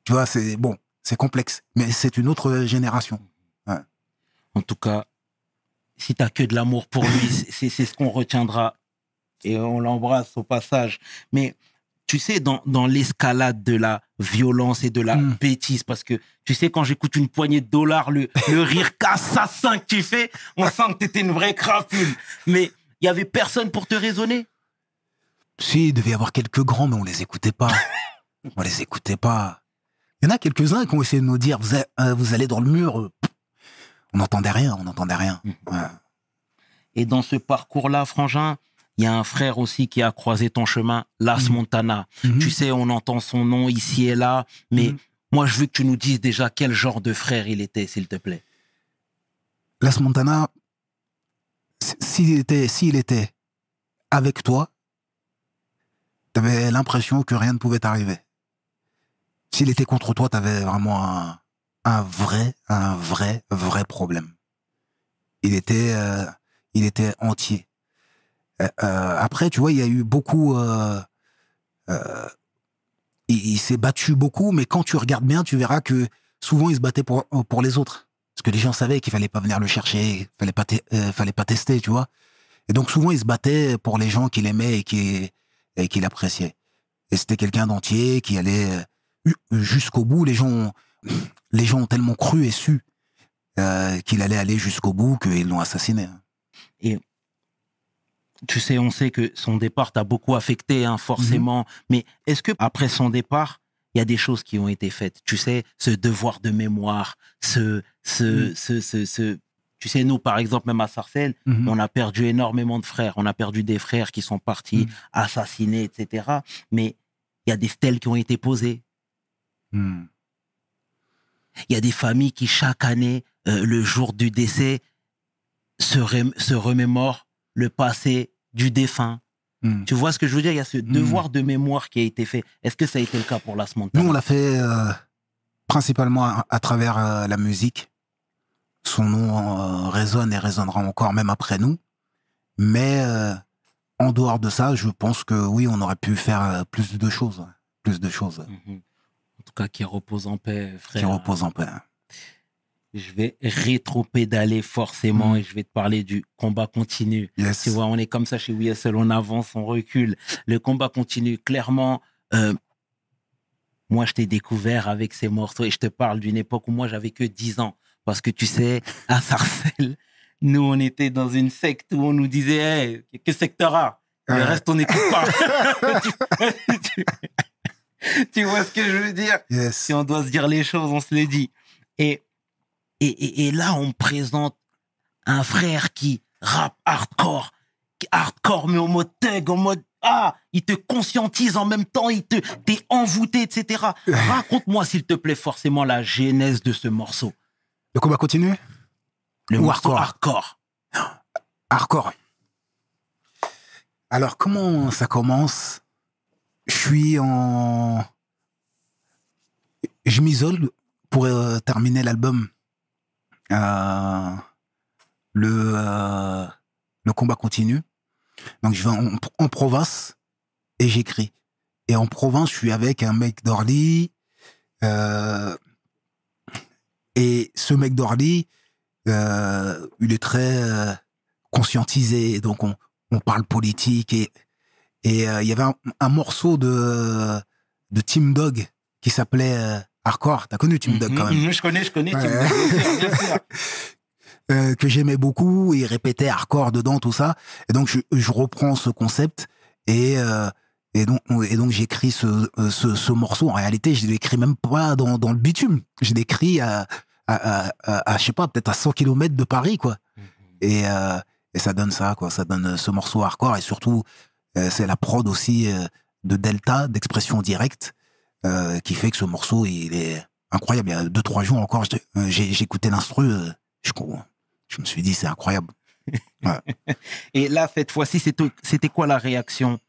Tu vois, c'est bon, c'est complexe, mais c'est une autre génération. En tout cas, si t'as que de l'amour pour lui, c'est c'est ce qu'on retiendra. Et on l'embrasse au passage. Mais tu sais, dans, dans l'escalade de la violence et de la Mm. bêtise, parce que tu sais, quand j'écoute une poignée de dollars, le, le rire assassin que tu fais, on sent que t'étais une vraie crapule. Mais il y avait personne pour te raisonner. Si, il devait y avoir quelques grands, mais on les écoutait pas. on les écoutait pas. Il y en a quelques-uns qui ont essayé de nous dire, vous, a- euh, vous allez dans le mur. euh, On n'entendait rien, on n'entendait rien. Ouais. Et dans ce parcours-là, Frangin, il y a un frère aussi qui a croisé ton chemin, Las Mhm. Montana. Mhm. Tu sais, on entend son nom ici et là, mais moi, je veux que tu nous dises déjà quel genre de frère il était, s'il te plaît. Las Montana, s'il était, s'il était avec toi, t'avais l'impression que rien ne pouvait t'arriver. S'il était contre toi, t'avais vraiment un, un vrai, un vrai, vrai problème. Il était, euh, il était entier. Euh, euh, après, tu vois, il y a eu beaucoup. il s'est battu beaucoup, mais quand tu regardes bien, tu verras que souvent il se battait pour, pour les autres. Parce que les gens savaient qu'il fallait pas venir le chercher, fallait pas, fallait pas tester, tu vois. Et donc souvent il se battait pour les gens qu'il aimait et qui et qu'il appréciait. Et c'était quelqu'un d'entier qui allait euh, jusqu'au bout. Les gens, ont- les gens ont tellement cru et su euh, qu'il allait aller jusqu'au bout qu'ils l'ont assassiné. Tu sais, on sait que son départ t'a beaucoup affecté, hein, forcément. Mais est-ce que après son départ, il y a des choses qui ont été faites? Tu sais, ce devoir de mémoire, ce, ce, ce, ce, ce- tu sais, nous, par exemple, même à Sarcelles, Mhm. on a perdu énormément de frères. On a perdu des frères qui sont partis, Mhm. assassinés, etc. Mais il y a des stèles qui ont été posées. Hmm. Il y a des familles qui, chaque année, euh, le jour du décès, se, rem- se remémorent le passé du défunt. Tu vois ce que je veux dire? Il y a ce devoir de mémoire qui a été fait. Est-ce que ça a été le cas pour Las Nous, Montana on l'a fait euh, principalement à, à travers euh, la musique. Son nom euh, résonne et résonnera encore même après nous. Mais euh, en dehors de ça, je pense que oui, on aurait pu faire euh, plus de choses. Plus de choses Mhm. En tout cas, qui repose en paix, frère. qui reposent en paix. Je vais rétro-pédaler forcément Mhm. et je vais te parler du combat continu. Yes. Tu vois, on est comme ça chez WSL, on avance, on recule. Le combat continue. Clairement, euh, moi, je t'ai découvert avec ces morceaux et je te parle d'une époque où moi, j'avais que 10 ans. Parce que tu sais, à Sarcelles, nous, on était dans une secte où on nous disait, hey, que secteur A Le reste, on n'écoute pas. tu, tu- tu vois ce que je veux dire? Yes. si on doit se dire les choses, on se les dit. Et, et, et, et là, on me présente un frère qui rappe hardcore, qui- hardcore, mais au mode thug, en mode ah, il te conscientise en même temps, il te, t'es envoûté, etc. Raconte-moi, s'il te plaît, forcément la genèse de ce morceau. Le combat continue Le Ou hardcore. hardcore. Hardcore. Alors, comment ça commence? Je suis en. Je m'isole pour euh, terminer l'album. Euh, le, euh, le combat continue. Donc, je vais en, en province et j'écris. Et en province, je suis avec un mec d'Orly. euh, et ce mec d'Orly, euh, il est très euh, conscientisé. Donc, on, on parle politique. Et et euh, il y avait un, un morceau de, de Team Dog qui s'appelait Hardcore. T'as connu Team Dog quand même? Mhm, je connais, je connais. bien sûr, sûr. euh, que j'aimais beaucoup. Il répétait hardcore dedans, tout ça. Et donc, je, je reprends ce concept et, euh, et donc, et donc j'écris ce, ce, ce morceau. En réalité, je l'écris même pas dans, dans le bitume. Je l'écris à, à, à, à, à, je sais pas, peut-être à 100 km de Paris, quoi. Et, euh, et ça donne ça, quoi. Ça donne euh, ce morceau hardcore et surtout, euh, c'est la prod aussi euh, de Delta, d'expression directe, qui fait que ce morceau, il est incroyable. Il y a deux, trois jours encore, écouté l'instru, je, je me suis dit, c'est incroyable. Et là, cette fois-ci, c'était c'était quoi la réaction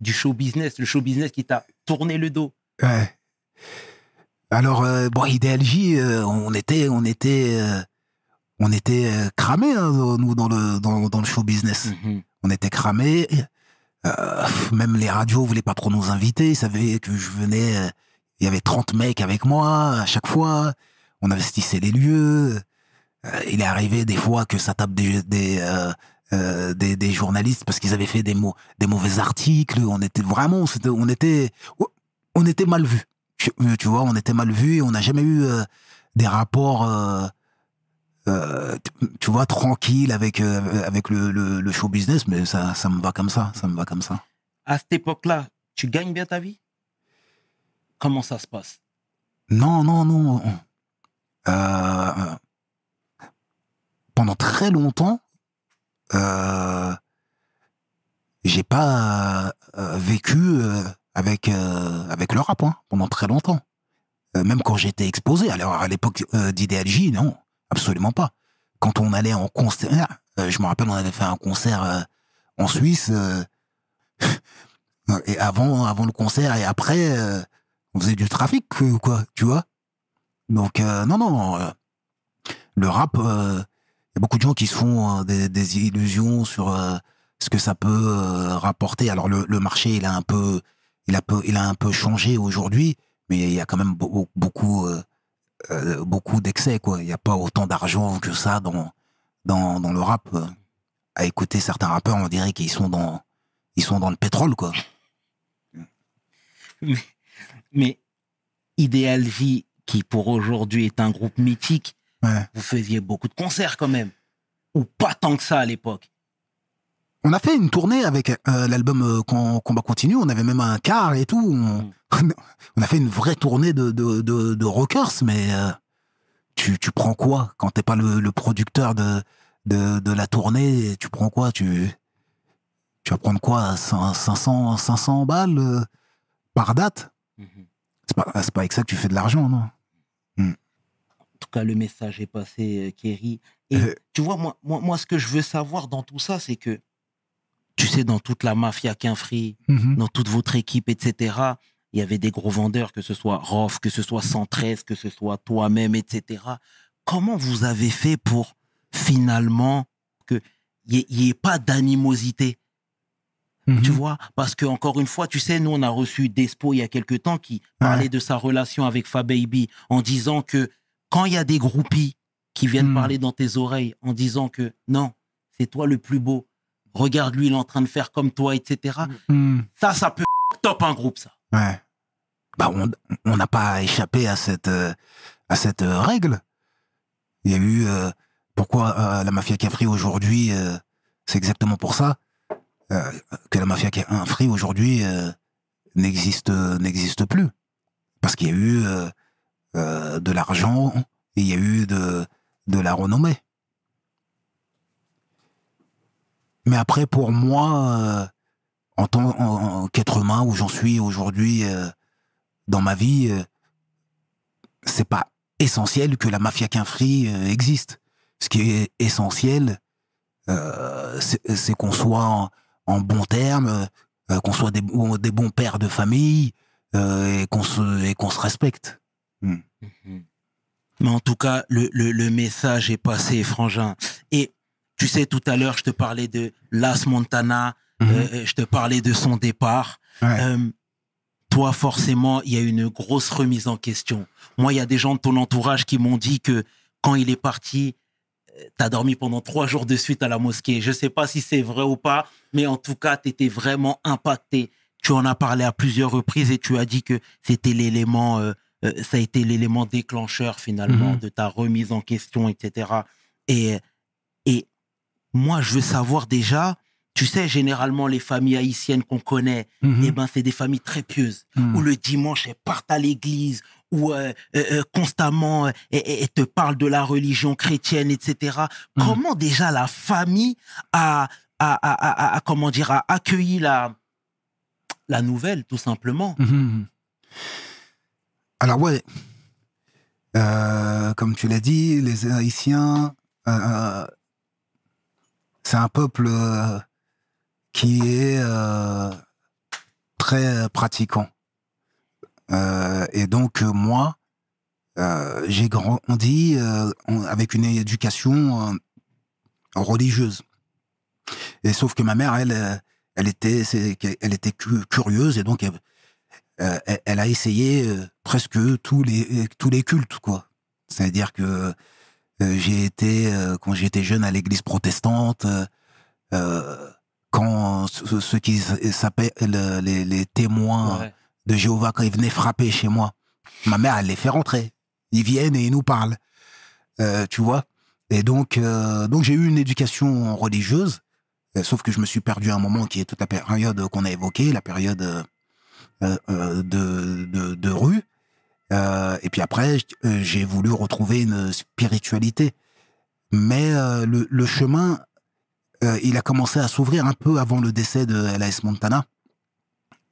du show business, le show business qui t'a tourné le dos? Ouais. Alors, euh, bon, IDLJ, euh, on était, on était, euh, on était cramés, hein, nous, dans le, dans, dans le show business. Mhm. On était cramés. Euh, même les radios voulaient pas trop nous inviter. Ils savaient que je venais. Il y avait 30 mecs avec moi à chaque fois. On investissait les lieux. Il est arrivé des fois que ça tape des, des, des, des journalistes parce qu'ils avaient fait des, mots, des mauvais articles. On était vraiment, c'était, on était, on était mal vus. Tu, euh, tu vois, on était mal et on n'a jamais eu euh, des rapports, euh, euh, tu, vois, tranquilles avec, avec le, le, le show business. Mais ça, ça me va comme ça, ça me va comme ça. À cette époque-là, tu gagnes bien ta vie? Comment ça se passe? Non, non, non. Pendant très longtemps, j'ai pas vécu avec euh, avec le rap hein, pendant très longtemps. Euh, même quand j'étais exposé. Alors à l'époque euh, d'Idéalgie, non, absolument pas. Quand on allait en concert, euh, je me rappelle, on avait fait un concert en Suisse. et avant, avant le concert et après, on faisait du trafic, quoi, tu vois. Donc non, non, le rap, il y a beaucoup de gens qui se font des, illusions sur ce que ça peut rapporter. Alors le, le marché, il a un peu, il a peu, il a un peu changé aujourd'hui, mais il y a quand même beaucoup, euh, euh, beaucoup d'excès, quoi. Il n'y a pas autant d'argent que ça dans, dans, dans le rap. À écouter certains rappeurs, on dirait qu'ils sont dans, ils sont dans le pétrole, quoi. Mais Ideal J, qui pour aujourd'hui est un groupe mythique, Ouais. vous faisiez beaucoup de concerts quand même. Ou pas tant que ça à l'époque. On a fait une tournée avec euh, l'album euh, Com- Combat Continu. On avait même un car et tout. On, on a fait une vraie tournée de, de, de, de rockers, mais euh, tu, tu prends quoi quand t'es pas le, le producteur de, de, de la tournée? Tu prends quoi? Tu, tu vas prendre quoi? Cin- 500, 500 balles par date? Mhm. C'est pas, avec ça que tu fais de l'argent, non? En tout cas, le message est passé, Kerry. Et Euh. tu vois, moi, moi, moi, ce que je veux savoir dans tout ça, c'est que, tu sais, dans toute la mafia Quinfree, dans toute votre équipe, etc., il y avait des gros vendeurs, que ce soit Rof, que ce soit 113, que ce soit toi-même, etc. Comment vous avez fait pour, finalement, qu'il n'y ait, pas d'animosité? Mhm. tu vois? Parce que encore une fois tu sais nous on a reçu Despo il y a quelque temps qui parlait de sa relation avec Fababy en disant que quand il y a des groupies qui viennent Mm. parler dans tes oreilles en disant que non c'est toi le plus beau regarde lui il est en train de faire comme toi etc Mhm. ça ça peut top un groupe ça Ouais. Bah, on on n'a pas échappé à cette, euh, à cette euh, règle. Il y a eu. euh, pourquoi euh, la mafia Cafri aujourd'hui, euh, c'est exactement pour ça euh, que la mafia Cafri aujourd'hui euh, n'existe n'existe plus. Parce qu'il y a eu euh, euh, de l'argent et il y a eu de, de la renommée. Mais après, pour moi, euh, en tant qu'être humain où j'en suis aujourd'hui euh, dans ma vie, euh, c'est pas essentiel que la mafia Quinfree euh, existe. Ce qui est essentiel, euh, c'est c'est qu'on soit en, en bons termes, euh, qu'on soit des, bons- pères de famille et qu'on se, et se respecte. mais en tout cas le, le, le message est passé frangin tu sais tout à l'heure je te parlais de Las Montana euh, je te parlais de son départ Ouais. Euh, toi, forcément, il y a une grosse remise en question. Moi, il y a des gens de ton entourage qui m'ont dit que quand il est parti, euh, t'as dormi pendant trois jours de suite à la mosquée. Je sais pas si c'est vrai ou pas, mais en tout cas, t'étais vraiment impacté. Tu en as parlé à plusieurs reprises et tu as dit que c'était l'élément, euh, euh, ça a été l'élément déclencheur finalement Mhm. de ta remise en question, etc. Et, et moi, je veux savoir déjà, tu sais, généralement, les familles haïtiennes qu'on connaît, Mhm. eh ben, c'est des familles très pieuses, Mhm. où le dimanche, elles partent à l'église, où euh, euh, euh, constamment, elles, te parlent de la religion chrétienne, etc. Mhm. Comment déjà la famille a, a, a, a- comment dire, a accueilli la, la nouvelle, tout simplement? Alors ouais, Euh, comme tu l'as dit, les Haïtiens, c'est un peuple euh, qui est euh, très pratiquant. Euh, et donc moi, j'ai grandi avec une éducation religieuse. Et sauf que ma mère, elle, elle était, elle était cu- curieuse et donc elle, elle- a essayé presque tous les tous les cultes, quoi. C'est-à-dire que j'ai été euh, quand j'étais jeune à l'église protestante. euh, euh, quand ceux qui s'appellent euh, les, les témoins Ouais. de Jéhovah, quand ils venaient frapper chez moi, ma mère, elle les fait rentrer. Ils viennent et ils nous parlent. Euh, tu vois? Et donc, euh, donc j'ai eu une éducation religieuse, euh, sauf que je me suis perdu à un moment qui est toute la période qu'on a évoquée, la période euh, euh, euh, de, de, de rue. Euh, et puis après, euh, j'ai voulu retrouver une spiritualité. Mais euh, le, chemin, il a commencé à s'ouvrir un peu avant le décès de LAS Montana.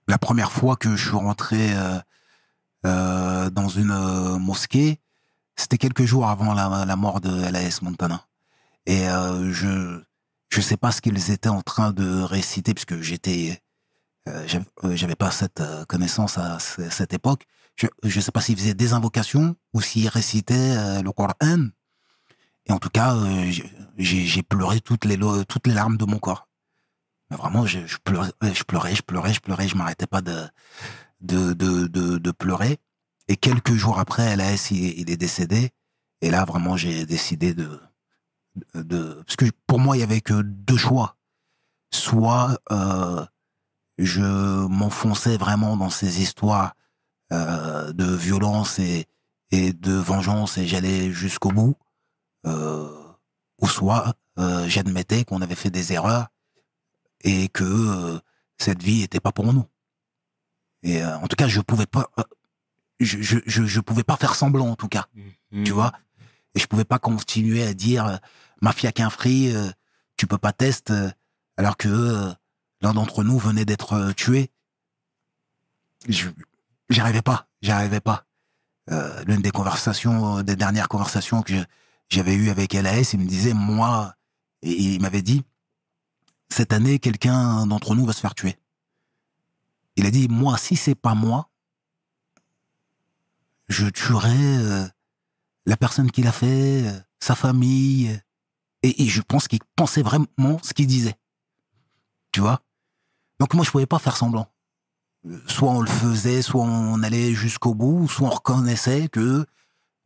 La première fois que je suis rentré dans une mosquée, c'était quelques jours avant la, mort de LAS Montana. Et je je sais pas ce qu'ils étaient en train de réciter puisque j'étais j'avais pas cette connaissance à ce- cette époque. Je je sais pas s'ils faisaient des invocations ou s'ils récitaient euh, le Coran. Et en tout cas, euh, j'ai pleuré toutes les toutes les larmes de mon corps. Mais vraiment, je, pleurais, je pleurais, je pleurais, je pleurais, je m'arrêtais pas de de, de de pleurer. Et quelques jours après, LAS il, il est décédé. Et là, vraiment, j'ai décidé de de parce que pour moi, il y avait que deux choix. Soit euh, je m'enfonçais vraiment dans ces histoires euh, de violence et et de vengeance et j'allais jusqu'au bout euh, ou soit euh, j'admettais qu'on avait fait des erreurs et que cette vie était pas pour nous. Et en tout cas, je pouvais pas, je, je, je, je pouvais pas faire semblant en tout cas, Mhm. tu vois. Et je pouvais pas continuer à dire mafia qu'un free, tu peux pas test, alors que l'un d'entre nous venait d'être tué. Je, j'arrivais pas, j'arrivais pas. Euh, l'une des conversations, euh, des dernières conversations que j'avais eues avec LAS, il me disait, moi, il m'avait dit, cette année, quelqu'un d'entre nous va se faire tuer. Il a dit, moi, si c'est pas moi, je tuerai euh, la personne qui l'a fait, sa famille. et, et je pense qu'il pensait vraiment ce qu'il disait. Tu vois? Donc moi, je pouvais pas faire semblant. Soit on le faisait, soit on allait jusqu'au bout, soit on reconnaissait que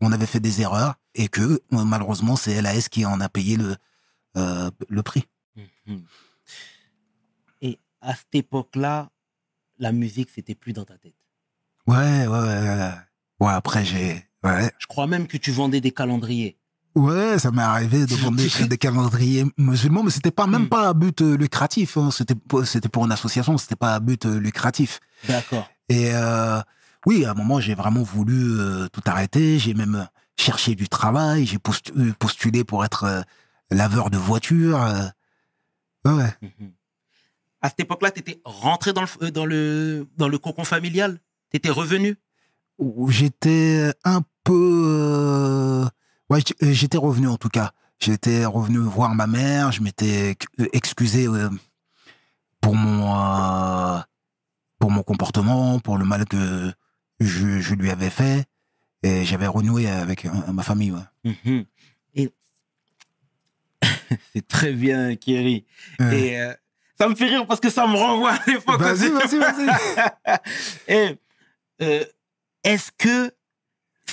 on avait fait des erreurs et que euh, malheureusement c'est LAS qui en a payé le, euh, le prix. Mhm. Et à cette époque-là, la musique, c'était plus dans ta tête? Ouais, ouais, ouais. Ouais, Ouais, après j'ai... Ouais, Je crois même que tu vendais des calendriers. Ouais ça m'est arrivé de vendre des, des calendriers musulmans, mais c'était pas même Hmm. pas à but euh, lucratif. hein. C'était c'était pour une association, c'était pas à but euh, lucratif. D'accord. Et euh, oui, à un moment, j'ai vraiment voulu euh, tout arrêter. J'ai même cherché du travail. J'ai postu- postulé pour être euh, laveur de voiture. Ouais, ouais. Mhm. À cette époque-là, tu étais rentré dans le, dans le, dans le cocon familial? Tu étais revenu? J'étais un peu... Ouais, euh, j'étais revenu en tout cas. J'étais revenu voir ma mère. Je m'étais euh, excusé euh, pour mon pour mon comportement, pour le mal que je, je lui avais fait. Et j'avais renoué avec ma famille. Ouais. Mhm. Et c'est très bien, Kerry. Ouais. Et euh, ça me fait rire parce que ça me renvoie à l'époque. Vas-y, vas-y, vas-y. Et, euh, est-ce que,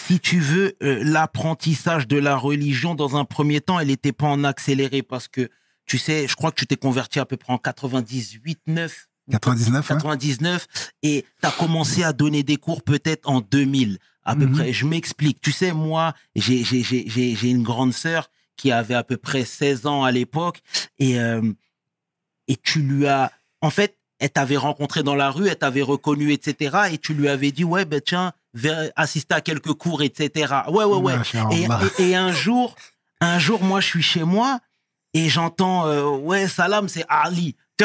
si tu veux, euh, l'apprentissage de la religion, dans un premier temps, elle n'était pas en accéléré Parce que, tu sais, je crois que tu t'es converti à peu près en 98, 9, 99, hein 99, et tu as commencé à donner des cours peut-être en 2000, à peu Mhm. près. Je m'explique. Tu sais, moi, j'ai une grande sœur qui avait à peu près 16 ans à l'époque, et, euh, et tu lui as... En fait, elle t'avait rencontré dans la rue, elle t'avait reconnu, etc. Et tu lui avais dit, ouais, ben tiens, assister à quelques cours, etc. Ouais, ouais, ouais. Et, Machallah. et- et un jour, un jour, moi, je suis chez moi et j'entends, euh, ouais, salam, c'est Ali.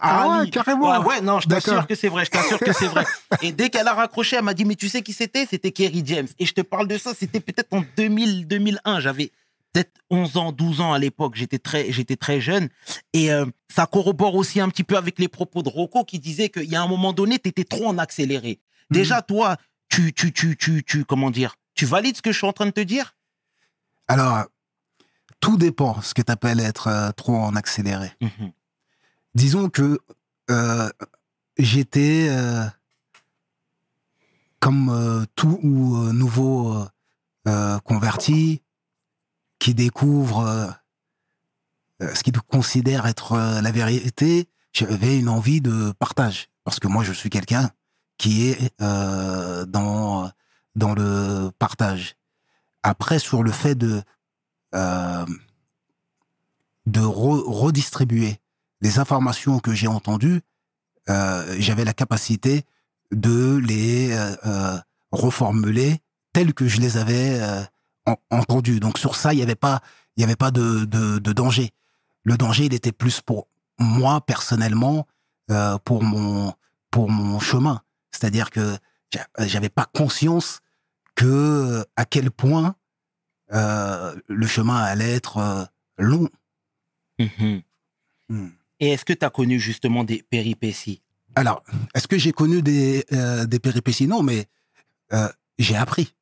Ah ouais, carrément. Ouais, ouais, non, je t'assure que c'est vrai, je t'assure que c'est vrai. Et dès qu'elle a raccroché, elle m'a dit, mais tu sais qui c'était? C'était Kerry James. Et je te parle de ça, c'était peut-être en 2000, 2001. J'avais peut-être 11 ans, 12 ans à l'époque. J'étais très, j'étais très jeune. Et euh, ça corrobore aussi un petit peu avec les propos de Rocco qui disait qu'il y a un moment donné, tu étais trop en accéléré. Mhm. Déjà, toi, tu, tu, tu, tu, tu, comment dire Tu valides ce que je suis en train de te dire? Alors, tout dépend ce que tu appelles être euh, trop en accéléré. Mhm. Disons que euh, j'étais euh, comme tout ou nouveau converti qui découvre ce qu'il considère être la vérité. J'avais une envie de partage parce que moi je suis quelqu'un qui est euh, dans dans le partage. Après sur le fait de euh, de re- redistribuer les informations que j'ai entendues, euh, j'avais la capacité de les reformuler telles que je les avais en- entendues. Donc sur ça, il n'y avait pas, il y avait pas de, de, de danger. Le danger, il était plus pour moi personnellement, pour mon pour mon chemin. C'est-à-dire que j'a- j'avais pas conscience que euh, à quel point euh, le chemin allait être euh, long. Mhm. Hmm. Et est-ce que tu as connu justement des péripéties? Alors, est-ce que j'ai connu des, euh, des péripéties? Non, mais euh, j'ai appris.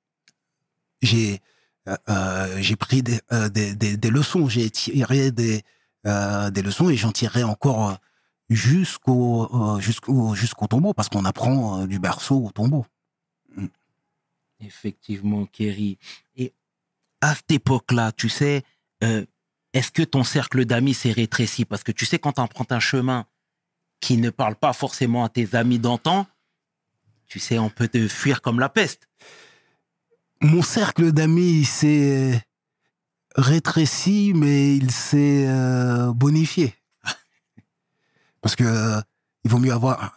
J'ai euh, euh, j'ai pris des, euh, des, des, leçons, j'ai tiré des, euh, des leçons et j'en tirerai encore euh, jusqu'au euh, jusqu'au jusqu'au tombeau parce qu'on apprend euh, du berceau au tombeau. Effectivement, Kerry. Et à cette époque-là, tu sais, euh, est-ce que ton cercle d'amis s'est rétréci? Parce que tu sais, quand tu empruntes un chemin qui ne parle pas forcément à tes amis d'antan, tu sais, on peut te fuir comme la peste. Mon cercle d'amis s'est rétréci, mais il s'est bonifié. Parce que euh, il vaut mieux avoir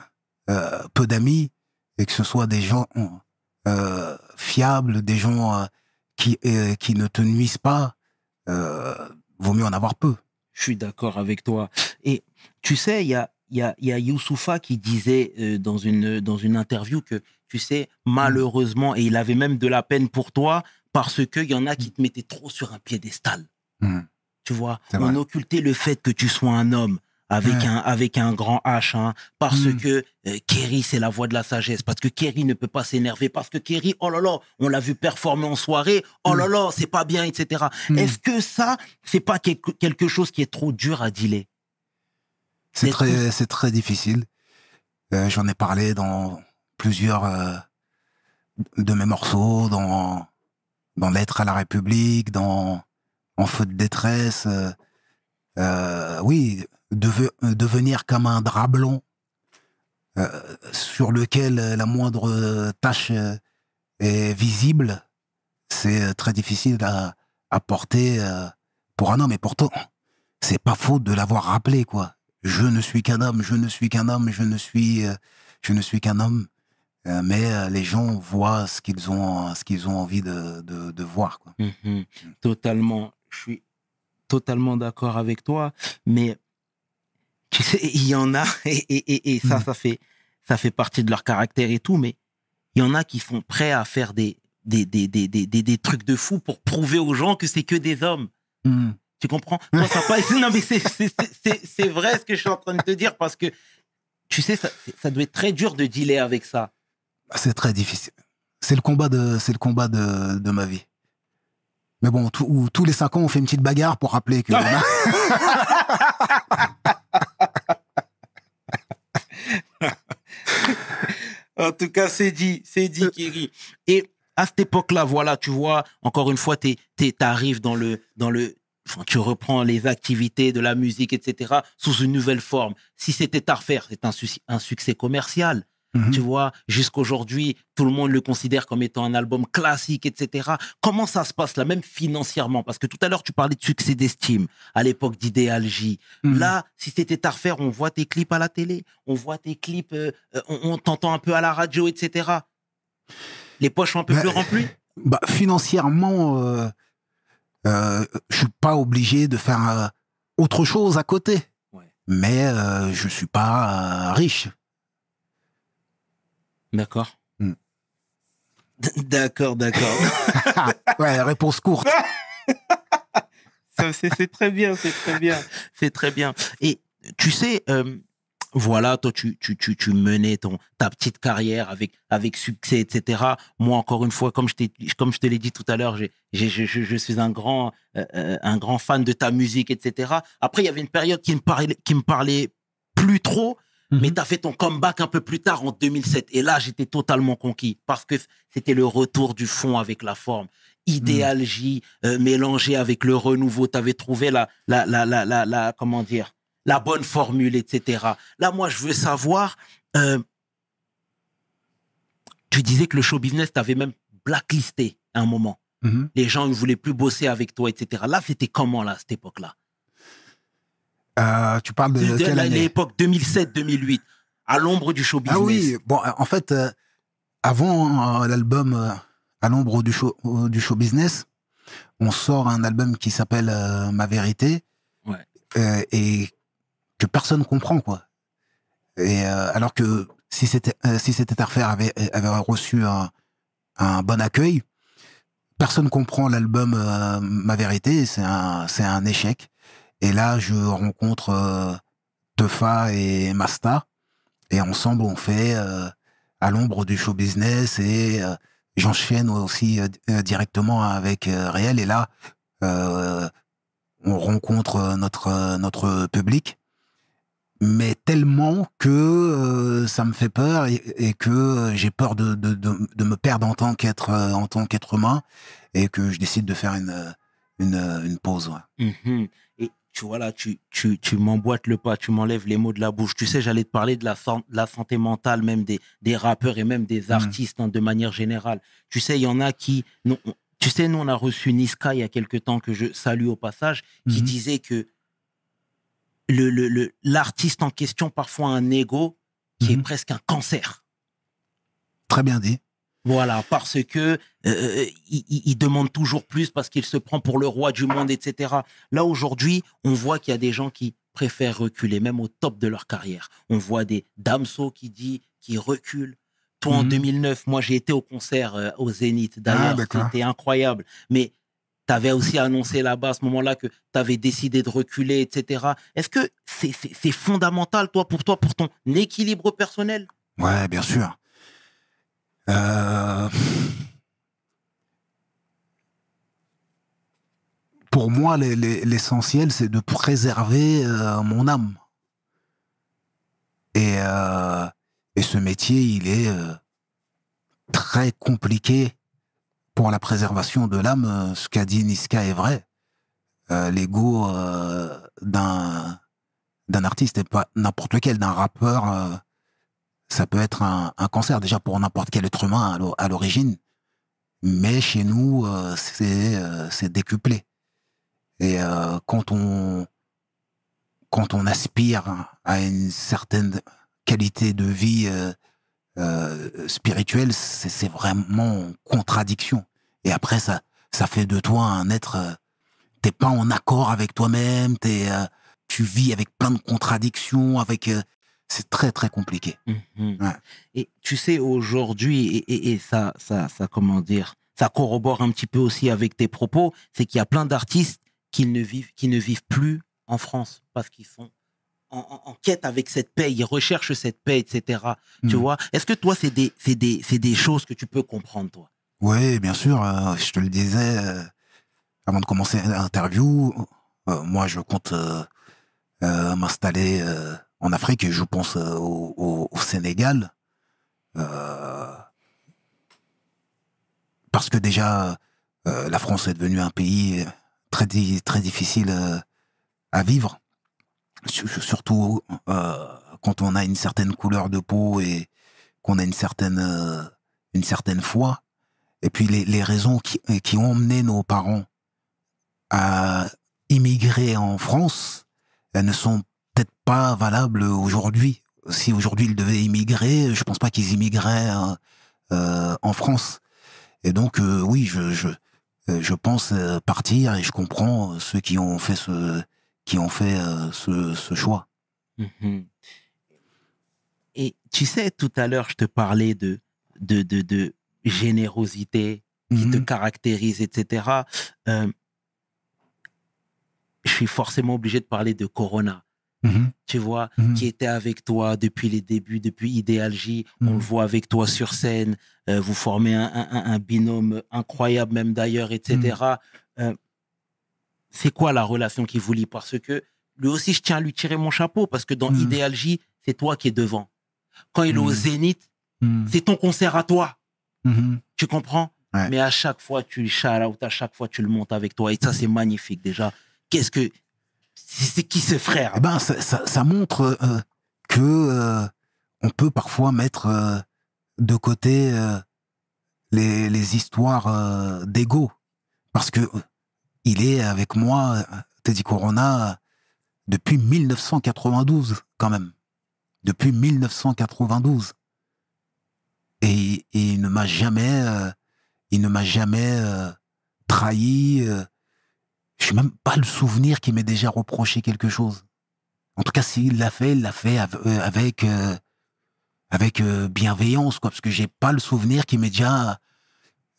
euh, peu d'amis et que ce soit des gens euh, fiables, des gens qui, qui ne te nuisent pas. Vaut mieux en avoir peu. Je suis d'accord avec toi. Et tu sais, il y a, il y, a, y a Youssoufa qui disait dans, une, dans une interview que, tu sais, malheureusement, et il avait même de la peine pour toi parce qu'il y en a qui te mettaient trop sur un piédestal. Hmm. Tu vois, on occultait le fait que tu sois un homme avec, Ouais. un, avec un grand H, hein, parce Mm. que euh, Kerry, c'est la voix de la sagesse, parce que Kerry ne peut pas s'énerver, parce que Kerry, oh là là, on l'a vu performer en soirée, oh là là, c'est pas bien, etc. Mm. Est-ce que ça, c'est pas quelque, quelque chose qui est trop dur à dealer? C'est très, c'est très difficile. Euh, J'en ai parlé dans plusieurs euh, de mes morceaux, dans, dans Lettre à la République, dans En feu de détresse. oui, deve- devenir comme un drap blanc euh, sur lequel la moindre tache euh, est visible, c'est euh, très difficile à, à porter euh, pour un homme. Et pourtant, c'est pas faute de l'avoir rappelé, quoi je ne suis qu'un homme, je ne suis qu'un homme, je ne suis, euh, je ne suis qu'un homme. Euh, mais euh, les gens voient ce qu'ils ont, ont envie de, de, de voir. Mhm. Totalement. Je suis totalement d'accord avec toi. Mais il y en a, et, et, et, et ça, Mm. ça fait, ça fait partie de leur caractère et tout, mais il y en a qui sont prêts à faire des, des, des, des, des, trucs de fou pour prouver aux gens que c'est que des hommes. Tu comprends? Toi, ça pas... Non, mais c'est- vrai ce que je suis en train de te dire parce que, tu sais, ça, ça doit être très dur de dealer avec ça. C'est très difficile. C'est le combat de, c'est le combat de, de ma vie. Mais bon, tout- tous les cinq ans, on fait une petite bagarre pour rappeler que. En tout cas, c'est dit, c'est dit, Kiri. Et à cette époque-là, voilà, tu vois, encore une fois, tu arrives dans le, dans le, enfin, tu reprends les activités de la musique, etc., sous une nouvelle forme. Si c'était à refaire, c'est un, un succès commercial. Mhm. Tu vois, jusqu'aujourd'hui, tout le monde le considère comme étant un album classique, etc. Comment ça se passe là, même financièrement? Parce que tout à l'heure, tu parlais de succès d'estime à l'époque d'Idéal J. Mhm. Là, si c'était à refaire, on voit tes clips à la télé, on voit tes clips, euh, euh, on, on t'entend un peu à la radio, etc. Les poches sont un peu plus remplies? Bah, financièrement, euh, euh, je suis pas obligé de faire euh, autre chose à côté. Ouais. Mais je suis pas riche. D'accord. Hmm. D'accord, d'accord. ouais, réponse courte. Ça, c'est très bien, c'est très bien, c'est très bien. Et tu sais, euh, voilà, toi, tu, tu, tu, tu menais ton, ta petite carrière avec, avec succès, etc. Moi, encore une fois, comme je, t'ai- comme je te l'ai dit tout à l'heure, j'ai, j'ai- je, je, je suis un grand, euh, euh, un grand fan de ta musique, etc. Après, il y avait une période qui me parlait, qui me parlait plus trop, Mhm. mais tu as fait ton comeback un peu plus tard, en 2007. Et là, j'étais totalement conquis parce que c'était le retour du fond avec la forme. Idéalgie euh, mélangé avec le renouveau. Tu avais trouvé la, la, la, la, la, la- comment dire, la bonne formule, etc. Là, moi, je veux savoir, euh, tu disais que le show business t'avait même blacklisté à un moment. Mhm. Les gens ne voulaient plus bosser avec toi, etc. Là, c'était comment, là, à cette époque-là? Euh, tu parles de, De- quelle année L'époque 2007-2008, à l'ombre du show business. Ah oui, bon, en fait, euh, avant euh, l'album À l'ombre du show, du show business, on sort un album qui s'appelle Ma vérité Ouais. et que personne comprend, quoi. Et alors que si c'était si cette affaire avait, avait reçu un, un bon accueil, personne comprend l'album Ma vérité, c'est un c'est un échec. Et là, je rencontre euh, et Masta. Et ensemble, on fait euh, à l'ombre du show business et euh, j'enchaîne aussi euh, directement avec Réel. Et là, on rencontre notre, notre public, mais tellement que ça me fait peur et, que j'ai peur de, de, de, me perdre en tant qu'être en humain et que je décide de faire une, une, une pause. Et tu vois là, tu, tu, tu m'emboîtes le pas, tu m'enlèves les mots de la bouche. Tu sais, j'allais te parler de la, de la santé mentale, même des, des rappeurs et même des artistes hein, de manière générale. Tu sais, il y en a qui... non, on- tu sais, nous, on a reçu Niska il y a quelque temps, que je salue au passage, qui Mhm. disait que le, le, le- l'artiste en question, parfois, a un ego qui est Mhm. presque un cancer. Très bien dit. Voilà, parce que euh, il, il- demande toujours plus parce qu'il se prend pour le roi du monde, etc. Là aujourd'hui, on voit qu'il y a des gens qui préfèrent reculer, même au top de leur carrière. On voit des Damso qui dit, qui reculent. Toi, en Mhm. 2009, moi, j'ai été au concert euh, au Zénith. Ah, D'ailleurs, c'était incroyable. Mais tu avais aussi annoncé là-bas, à ce moment-là, que tu avais décidé de reculer, etc. Est-ce que c'est fondamental, toi, pour toi, pour ton équilibre personnel? Ouais, bien sûr. Euh, Pour moi, les- les- l'essentiel, c'est de préserver euh, mon âme. Et, euh, et ce métier, il est très compliqué pour la préservation de l'âme. Ce qu'a dit Niska est vrai. L'ego d'un d'un artiste et pas n'importe lequel, d'un rappeur, ça peut être un, un cancer déjà pour n'importe quel être humain à l'o- à l'origine. Mais chez nous, euh, c'est euh, décuplé. Et euh, quand on quand on aspire à une certaine qualité de vie euh, euh, spirituelle, c'est vraiment en contradiction. Et après, ça ça fait de toi un être. euh, T'es pas en accord avec toi-même. T'es tu vis avec plein de contradictions. Avec c'est très très compliqué. Mhm. Ouais. Et tu sais, aujourd'hui, et, et- et ça, ça, ça, comment dire, ça corrobore un petit peu aussi avec tes propos, c'est qu'il y a plein d'artistes qui ne vivent, qui ne vivent plus en France parce qu'ils sont en, en- en quête avec cette paix, ils recherchent cette paix, etc. Tu Mhm. vois Est-ce que toi, c'est des, c'est des, des choses que tu peux comprendre, toi? Oui, bien sûr. euh, je te le disais euh, avant de commencer l'interview. euh, moi, je compte m'installer en Afrique je pense euh, au, Sénégal. Euh, parce que déjà, euh, la France est devenue un pays très, très difficile à vivre. Sur- Surtout quand on a une certaine couleur de peau et qu'on a une certaine, une certaine foi. Et puis les, les raisons qui, qui ont emmené nos parents à immigrer en France, elles ne sont pas valables aujourd'hui. Si aujourd'hui ils devaient immigrer, je pense pas qu'ils immigreraient euh, euh, en France. Et donc euh, oui, je, je, je pense partir et je comprends ceux qui ont fait ce, qui ont fait ce, ce choix. Mhm. Et tu sais, tout à l'heure, je te parlais de, de, de, de générosité qui te Mhm. caractérise, etc. Euh, je suis forcément obligé de parler de Corona. Mhm. tu vois, Mhm. qui était avec toi depuis les débuts, depuis Ideal J. On Mhm. le voit avec toi sur scène. euh, vous formez un, un- un- un binôme incroyable, même d'ailleurs, etc. Euh, c'est quoi la relation qui vous lie? Parce que lui aussi, je tiens à lui tirer mon chapeau, parce que dans. Ideal J, c'est toi qui es devant. Quand il est au. Zénith, c'est ton concert à toi. Tu comprends? Ouais. Mais à chaque fois, tu le shout out, à chaque fois, tu le montes avec toi. Et ça, c'est magnifique déjà. Qu'est-ce que. C'est qui ce frère. Eh ben, ça, montre euh, que euh, on peut parfois mettre euh, de côté euh, les, histoires d'ego, parce que il est avec moi, Teddy Corona, depuis 1992 quand même, depuis 1992, et, et il ne m'a jamais, il ne m'a jamais trahi. Je n'ai même pas le souvenir qu'il m'ait déjà reproché quelque chose. En tout cas, s'il l'a fait, il l'a fait euh, avec euh, avec euh, bienveillance, quoi, parce que j'ai pas le souvenir qu'il m'ait déjà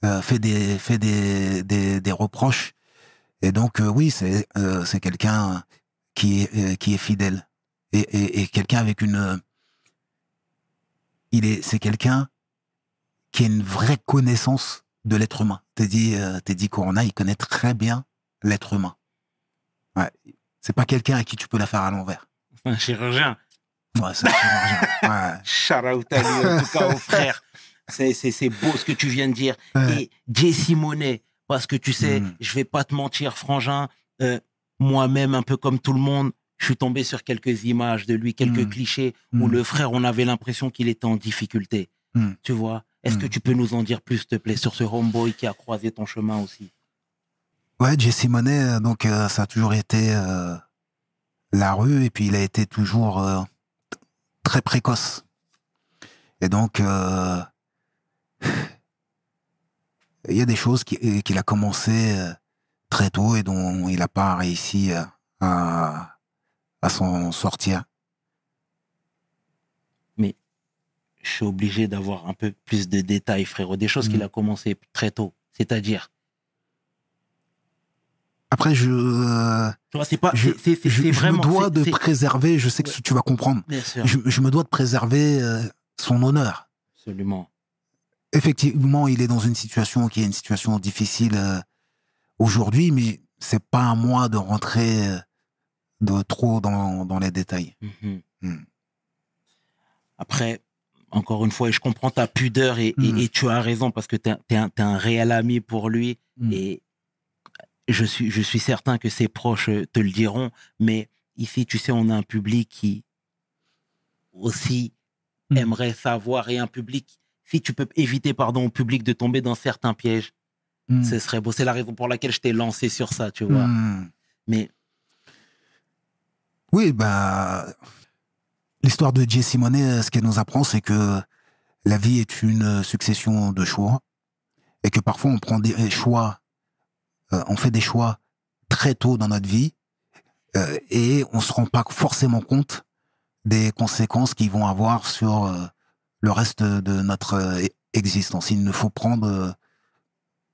euh, fait des fait des, des, des reproches. Et donc euh, oui, c'est euh, c'est quelqu'un qui est qui est fidèle et, et, et quelqu'un avec une il est c'est quelqu'un qui a une vraie connaissance de l'être humain. Teddy Teddy Corona, il connaît très bien l'être humain. Ouais. C'est pas quelqu'un à qui tu peux la faire à l'envers. Un chirurgien. Ouais, c'est un chirurgien. Ouais. Shout out à lui, en tout cas, au frère. C'est, c'est, c'est beau ce que tu viens de dire. Ouais. Et Jay Simonet, parce que tu sais, Mm. je vais pas te mentir, Frangin, euh, moi-même, un peu comme tout le monde, je suis tombé sur quelques images de lui, quelques Mm. clichés où Mm. le frère, on avait l'impression qu'il était en difficulté. Mm. Tu vois? Est-ce que tu peux nous en dire plus, s'il te plaît, sur ce homeboy qui a croisé ton chemin aussi? Ouais, Jesse Monet, euh, donc euh, ça a toujours été euh, la rue et puis il a été toujours euh, très précoce. Et donc, il y a des choses qui- qu'il a commencé très tôt et dont il n'a pas réussi à, à s'en sortir. Je suis obligé d'avoir un peu plus de détails, frérot. Des choses Mm. qu'il a commencé très tôt. C'est-à-dire, Après, je, euh, c'est pas, je, c'est, c'est, c'est- je- me dois de préserver, je sais que tu vas comprendre, Bien sûr. je, je me dois de préserver euh, son honneur. Absolument. effectivement, il est dans une situation qui est une situation difficile euh, aujourd'hui, mais c'est pas à moi de rentrer euh, de trop dans, dans les détails. Mhm. Mm. Après, encore une fois, et je comprends ta pudeur et, Mm. et tu as raison parce que tu es, un, t'es un réel ami pour lui Mm. et je suis, je suis certain que ses proches euh, te le diront. Mais ici, tu sais, on a un public qui aussi Mm. aimerait savoir et un public, si tu peux éviter, pardon, au public de tomber dans certains pièges, Mm. ce serait beau. C'est la raison pour laquelle je t'ai lancé sur ça, tu vois. Mm. Mais Oui, bah, l'histoire de Jay Simonet, euh, ce qu'elle nous apprend, c'est que la vie est une succession de choix et que parfois on prend des choix, euh, on fait des choix très tôt dans notre vie euh, et on se rend pas forcément compte des conséquences qu'ils vont avoir sur euh, le reste de notre existence. Il ne faut prendre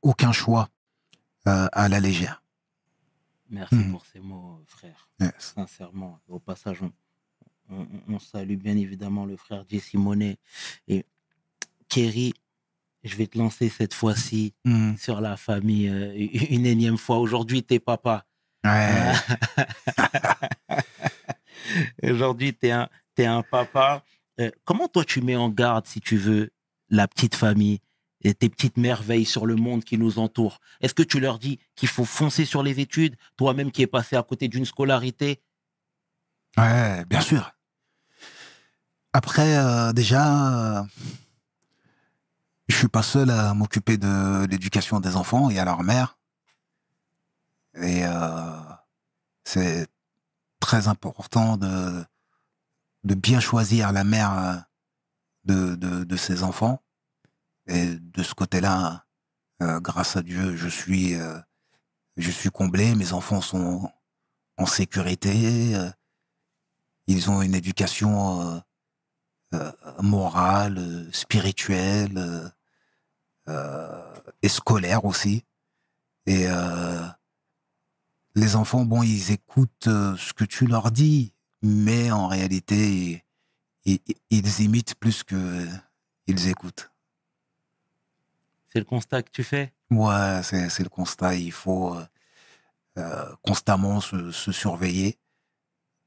aucun choix à la légère. merci Mm. pour ces mots, frère. Yes. sincèrement. Au passage, on, on- on salue bien évidemment le frère Jesse Monet. Et Kerry, je vais te lancer cette fois-ci Mm. sur la famille euh, une énième fois. Aujourd'hui, t'es papa. Ouais. Aujourd'hui, t'es un, t'es un papa. Euh, comment toi, tu mets en garde, si tu veux, la petite famille et tes petites merveilles sur le monde qui nous entoure? Est-ce que tu leur dis qu'il faut foncer sur les études, toi-même qui es passé à côté d'une scolarité? Ouais, bien sûr. Après, euh, déjà, je suis pas seul à m'occuper de l'éducation des enfants et à leur mère. Et euh, c'est très important de, de bien choisir la mère euh, de, de, de ses enfants. Et de ce côté-là, euh, grâce à Dieu, je suis, euh, je suis comblé. Mes enfants sont en sécurité. euh, ils ont une éducation euh, morale, euh, spirituelle euh, euh, et scolaire aussi. Et euh, les enfants, bon, ils écoutent euh, ce que tu leur dis. mais en réalité, ils, imitent plus que ils écoutent. C'est le constat que tu fais? Ouais, c'est c'est le constat. Il faut euh, euh, constamment se, se surveiller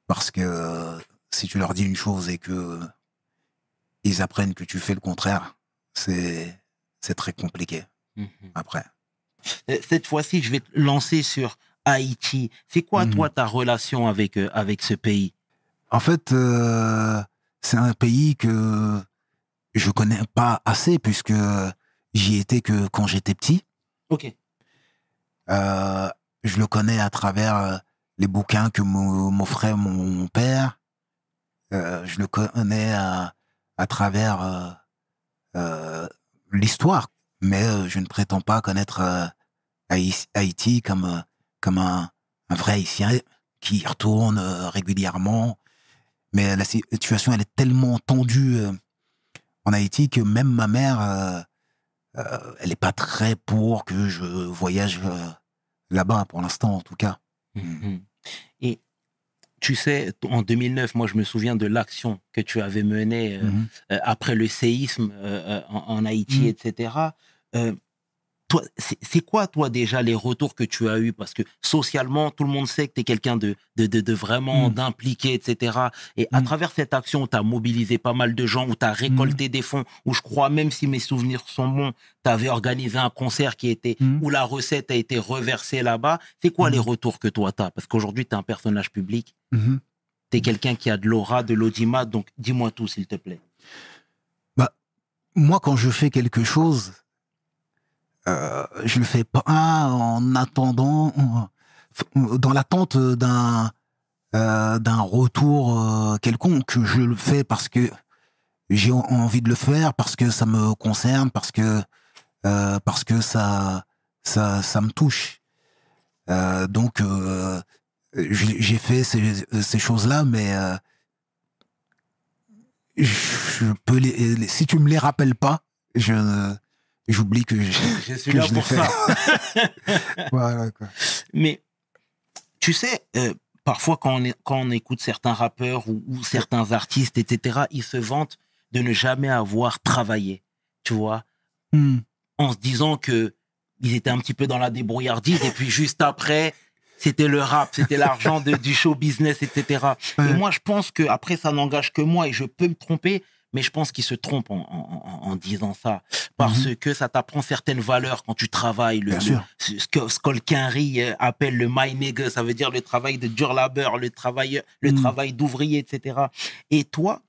parce que euh, si tu leur dis une chose et que euh, ils apprennent que tu fais le contraire, c'est c'est très compliqué Mhm. après. Euh, Cette fois-ci, je vais te lancer sur Haïti. C'est quoi, Mhm. toi, ta relation avec, euh, avec ce pays? En fait, euh, c'est un pays que je connais pas assez puisque j'y étais que quand j'étais petit. Ok. Euh, je le connais à travers les bouquins que m'o- m'offrait mon père. Je le connais à, à travers euh, euh, l'histoire, mais euh, je ne prétends pas connaître Haï- Haïti comme comme un, un vrai Haïtien qui y retourne régulièrement. Mais la situation, elle est tellement tendue en Haïti que même ma mère, euh, euh, elle n'est pas très pour que je voyage euh, là-bas, pour l'instant en tout cas. Mhm. Et tu sais, en 2009, moi, je me souviens de l'action que tu avais menée euh, Mhm. euh, après le séisme euh, en, en Haïti, Mhm. etc. Toi, c'est quoi, toi, déjà, les retours que tu as eus? Parce que socialement, tout le monde sait que tu es quelqu'un de, de, de, de vraiment Mhm. d'impliqué, etc. Et à Mhm. travers cette action tu as mobilisé pas mal de gens, où tu as récolté des fonds, où je crois, même si mes souvenirs sont bons, tu avais organisé un concert qui était Mhm. où la recette a été reversée là-bas. C'est quoi les retours que toi, tu as Parce qu'aujourd'hui, tu es un personnage public, tu es quelqu'un qui a de l'aura, de l'audimat, donc dis-moi tout, s'il te plaît. Moi, quand je fais quelque chose, euh, je le fais pas en attendant, dans l'attente d'un euh, retour euh, quelconque. Je le fais parce que j'ai en- envie de le faire, parce que ça me concerne, parce que parce que ça ça ça me touche. Donc j'ai fait ces, ces choses-là, mais je peux les- si tu me les rappelles pas, je j'oublie que je, Je suis que là je pour ça. voilà quoi. Mais tu sais, euh, parfois quand on, est- quand on écoute certains rappeurs ou, ou certains artistes, etc., ils se vantent de ne jamais avoir travaillé, tu vois, Hmm. en se disant que ils étaient un petit peu dans la débrouillardise et puis juste après, c'était le rap, c'était l'argent de- du show business, etc. Et moi, je pense que après, ça n'engage que moi et je peux me tromper, mais je pense qu'ils se trompent en, en- en- en disant ça parce que ça t'apprend certaines valeurs quand tu travailles. Le, Mhm. Bien le- sûr. ce que euh, appelle le my ça veut dire le travail de dur labeur, le travail, le Mm. travail d'ouvrier, etc. Et toi,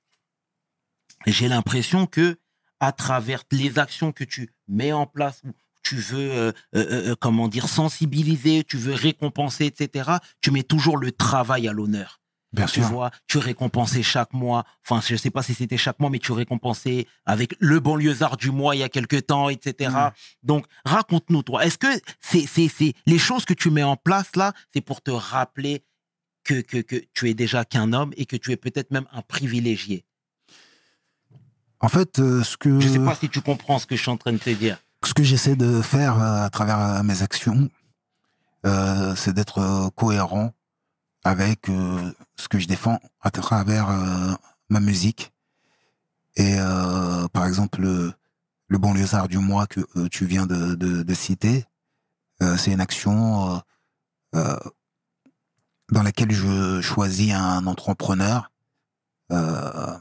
j'ai l'impression que à travers les actions que tu mets en place, où tu veux, euh, euh, euh, comment dire, sensibiliser, tu veux récompenser, etc. Tu mets toujours le travail à l'honneur. Bien Tu sûr. vois, tu récompensais chaque mois. Enfin, je sais pas si c'était chaque mois, mais tu récompensais avec le banlieusard du mois il y a quelques temps, etc. Mm. Donc, raconte-nous, toi. Est-ce que c'est, c'est, c'est les choses que tu mets en place là, c'est pour te rappeler que, que, que tu es déjà qu'un homme et que tu es peut-être même un privilégié? En fait, euh, ce que Je sais pas si tu comprends ce que je suis en train de te dire. ce que j'essaie de faire euh, à travers euh, mes actions, euh, c'est d'être cohérent avec euh, ce que je défends à travers euh, ma musique. Et euh, par exemple, le, le banlieusard du mois que euh, tu viens de, de, de citer, euh, c'est une action euh, euh, dans laquelle je choisis un entrepreneur euh,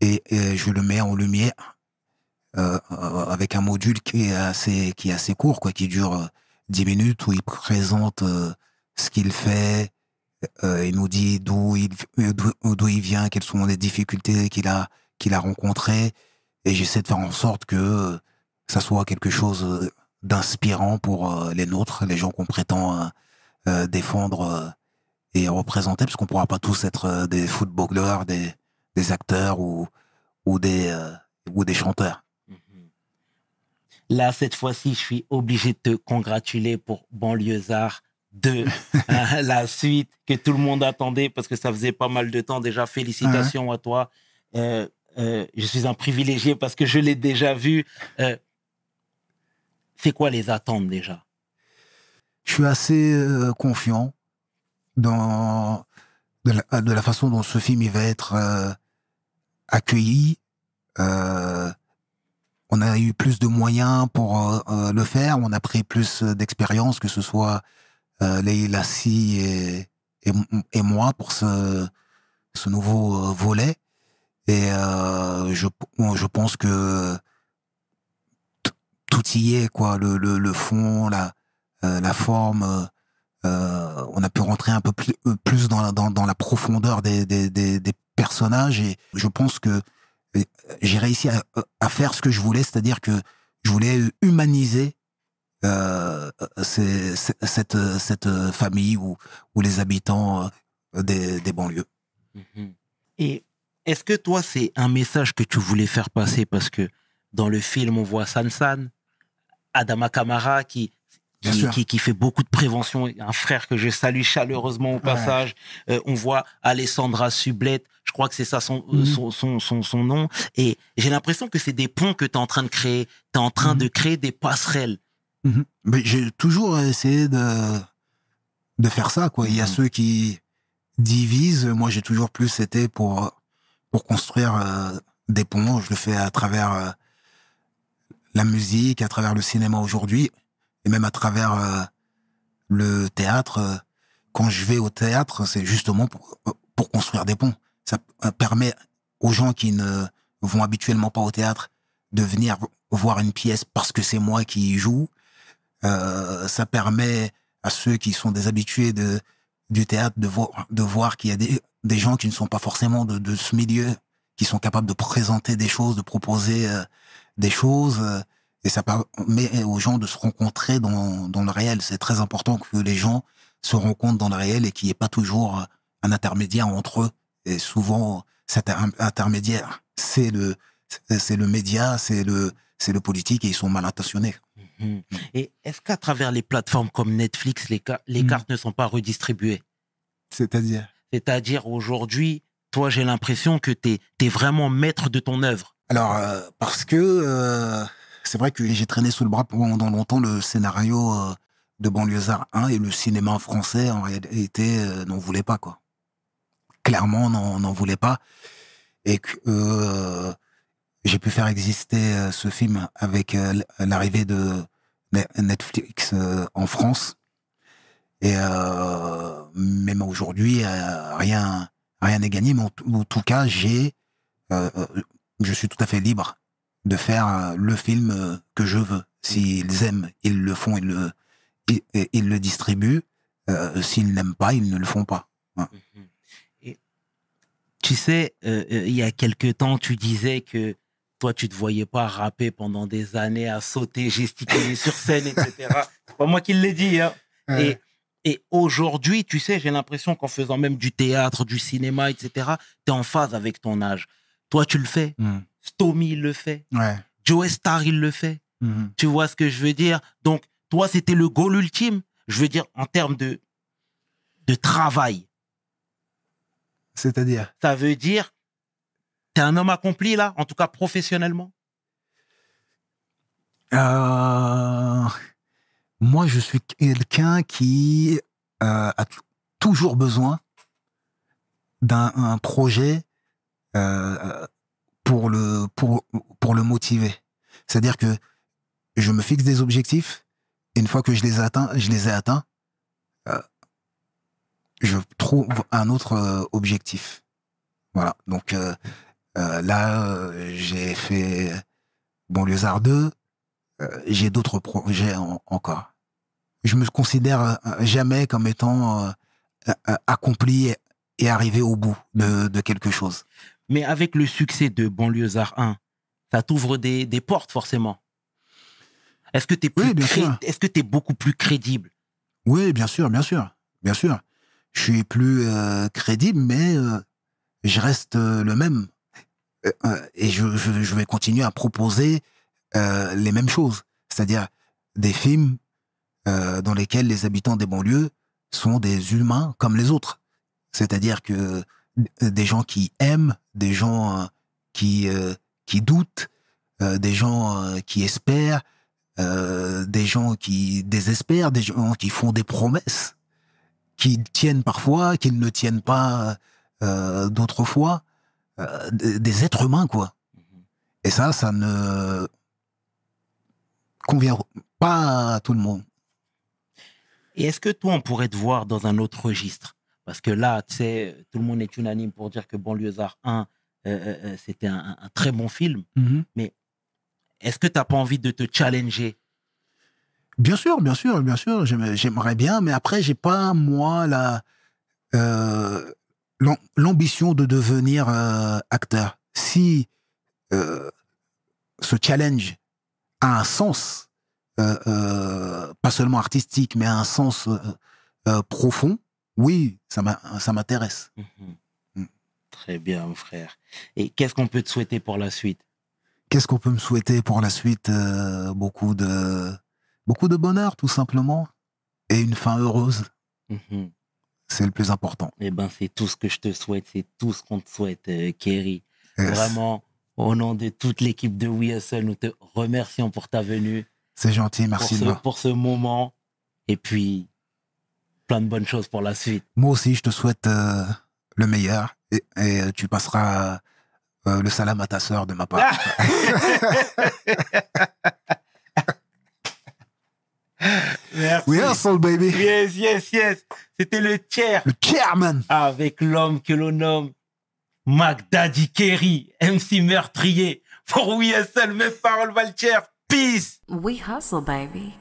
et, et je le mets en lumière euh, euh, avec un module qui est assez qui est assez court quoi qui dure euh, 10 minutes où il présente euh, ce qu'il fait euh, il nous dit d'où il euh, d'où d'où il vient quelles sont les difficultés qu'il a qu'il a rencontrées. Et j'essaie de faire en sorte que euh, ça soit quelque chose euh, d'inspirant pour euh, les nôtres les gens qu'on prétend euh, euh, défendre euh, et représenter parce qu'on pourra pas tous être euh, des footballeurs des des acteurs ou ou des euh, ou des chanteurs. Mhm. Là, cette fois-ci, je suis obligé de te congratuler pour Banlieusard 2, hein, la suite que tout le monde attendait parce que ça faisait pas mal de temps déjà. Félicitations à toi. Euh, euh, je suis un privilégié parce que je l'ai déjà vu. Euh, c'est quoi les attentes déjà? Je suis assez confiant dans de la, de la façon dont ce film il va être accueilli. On a eu plus de moyens pour le faire, on a pris plus d'expérience, que ce soit euh, Leila Si et, et, et moi pour ce, ce nouveau euh, volet. Et euh, je, je pense que tout y est, quoi. Le, le, le fond, la, euh, la forme. euh, on a pu rentrer un peu plus, euh, plus dans, la, dans, dans la profondeur des, des, des, des personnages et je pense que euh, j'ai réussi à, à faire ce que je voulais, c'est-à-dire que je voulais humaniser euh, ces- ces- cette, cette famille ou, ou les habitants euh, des, des banlieues. Mhm. Et est-ce que toi, c'est un message que tu voulais faire passer? Parce que dans le film, on voit Sansan, Adama Kamara, qui, qui, qui, qui fait beaucoup de prévention, un frère que je salue chaleureusement au passage. Euh, on voit Alessandra Sublet, je crois que c'est ça son, euh, Mhm. son, son, son, son nom. Et j'ai l'impression que c'est des ponts que tu es en train de créer. Tu es en train Mhm. de créer des passerelles. Mais j'ai toujours essayé de, de faire ça, quoi. Il y a Mhm. ceux qui divisent. Moi, j'ai toujours plus été pour, pour construire euh, des ponts. Je le fais à travers euh, la musique, à travers le cinéma aujourd'hui, et même à travers euh, le théâtre. Quand je vais au théâtre, c'est justement pour, pour construire des ponts. Ça permet aux gens qui ne vont habituellement pas au théâtre de venir voir une pièce parce que c'est moi qui y joue. Euh, ça permet à ceux qui sont des habitués de, du théâtre de voir, de voir qu'il y a des, des gens qui ne sont pas forcément de, de ce milieu, qui sont capables de présenter des choses, de proposer euh, des choses. euh, et ça permet aux gens de se rencontrer dans, dans le réel. C'est très important que les gens se rencontrent dans le réel et qu'il n'y ait pas toujours un intermédiaire entre eux. Et souvent, cet in- intermédiaire, c'est le, le média, c'est le, c'est le politique et ils sont mal intentionnés. Mhm. Et est-ce qu'à travers les plateformes comme Netflix, les, Mhm. cartes ne sont pas redistribuées? C'est-à-dire? C'est-à-dire aujourd'hui, toi, j'ai l'impression que tu es, vraiment maître de ton œuvre. Alors, euh, parce que euh, c'est vrai que j'ai traîné sous le bras pendant longtemps le scénario euh, de Banlieusard 1 et le cinéma français, en réalité, n'en voulait pas, quoi. Clairement, n'en n'en voulait pas. Et que j'ai pu faire exister euh, ce film avec euh, l'arrivée de Ne- Netflix euh, en France. Et même aujourd'hui, rien rien n'est gagné, mais en, tout- cas, j'ai je suis tout à fait libre de faire le film que je veux. S'ils aiment, ils le font, ils le, ils, le distribuent. Euh, S'ils n'aiment pas, ils ne le font pas. Et tu sais, il y a quelque temps, tu disais que toi, tu te voyais pas rapper pendant des années, à sauter, gesticuler sur scène, etc. C'est pas moi qui l'ai dit. Hein. Et, et aujourd'hui, tu sais, j'ai l'impression qu'en faisant même du théâtre, du cinéma, etc., tu es en phase avec ton âge. Toi, tu le fais. Mm. Stomy, il le fait. Ouais. Joe Star, il le fait. Mhm. Tu vois ce que je veux dire? Donc, toi, c'était le goal ultime. Je veux dire, en termes de, de travail. C'est-à-dire? Ça veut dire, t'es un homme accompli, là, en tout cas professionnellement? Euh, Moi, je suis quelqu'un qui euh, a toujours besoin d'un un projet euh, pour le motiver. C'est-à-dire que je me fixe des objectifs et une fois que je les atteins, je les ai atteints, je trouve un autre objectif. Voilà. Donc là, euh, j'ai fait Banlieusard 2. euh, j'ai d'autres projets en- encore. Je me considère euh, jamais comme étant accompli et, arrivé au bout de, de quelque chose. Mais avec le succès de Banlieusard 1, ça t'ouvre des, des portes, forcément. Est-ce que t'es plus Oui. Est-ce que t'es beaucoup plus crédible? Oui, bien sûr, bien sûr, bien sûr. Je suis plus euh, crédible, mais euh, je reste euh, le même. Euh, euh, et je, vais continuer à proposer euh, les mêmes choses. C'est-à-dire des films dans lesquels les habitants des banlieues sont des humains comme les autres. C'est-à-dire que des gens qui aiment, des gens qui, qui doutent, des gens qui espèrent, des gens qui désespèrent, des gens qui font des promesses. qui tiennent parfois, qui ne tiennent pas euh, d'autres fois. Euh, des des êtres humains, quoi. Et ça, ça ne convient pas à tout le monde. Et est-ce que toi, on pourrait te voir dans un autre registre? Parce que là, tu sais, tout le monde est unanime pour dire que Banlieusard 1, euh, euh, c'était un, très bon film. Est-ce que tu n'as pas envie de te challenger? Bien sûr, bien sûr, bien sûr, j'aime- j'aimerais bien, mais après, j'ai pas, moi, la, euh, l'ambition de devenir euh, acteur. Si euh, ce challenge a un sens, euh, pas seulement artistique, mais a un sens profond, oui, ça m'intéresse. Mhm. Mm. Très bien, mon frère. Et qu'est-ce qu'on peut te souhaiter pour la suite? Qu'est-ce qu'on peut me souhaiter pour la suite? Beaucoup de beaucoup de bonheur, tout simplement, et une fin heureuse. Mhm. C'est le plus important. Eh ben, c'est tout ce que je te souhaite, c'est tout ce qu'on te souhaite, euh, Kerry. Yes. Vraiment, au nom de toute l'équipe de We Hustle, nous te remercions pour ta venue, C'est gentil, pour merci. ce, Noah. pour ce moment, et puis plein de bonnes choses pour la suite. Moi aussi, je te souhaite euh, le meilleur et, et, euh, tu passeras euh, le salam à ta sœur de ma part. Merci. We hustle, baby. Yes, yes, yes. C'était le tiers Le chairman. avec l'homme que l'on nomme Mac Daddy Kerry, MC meurtrier. Pour We Hustle, mes paroles valent. Peace. We hustle, baby.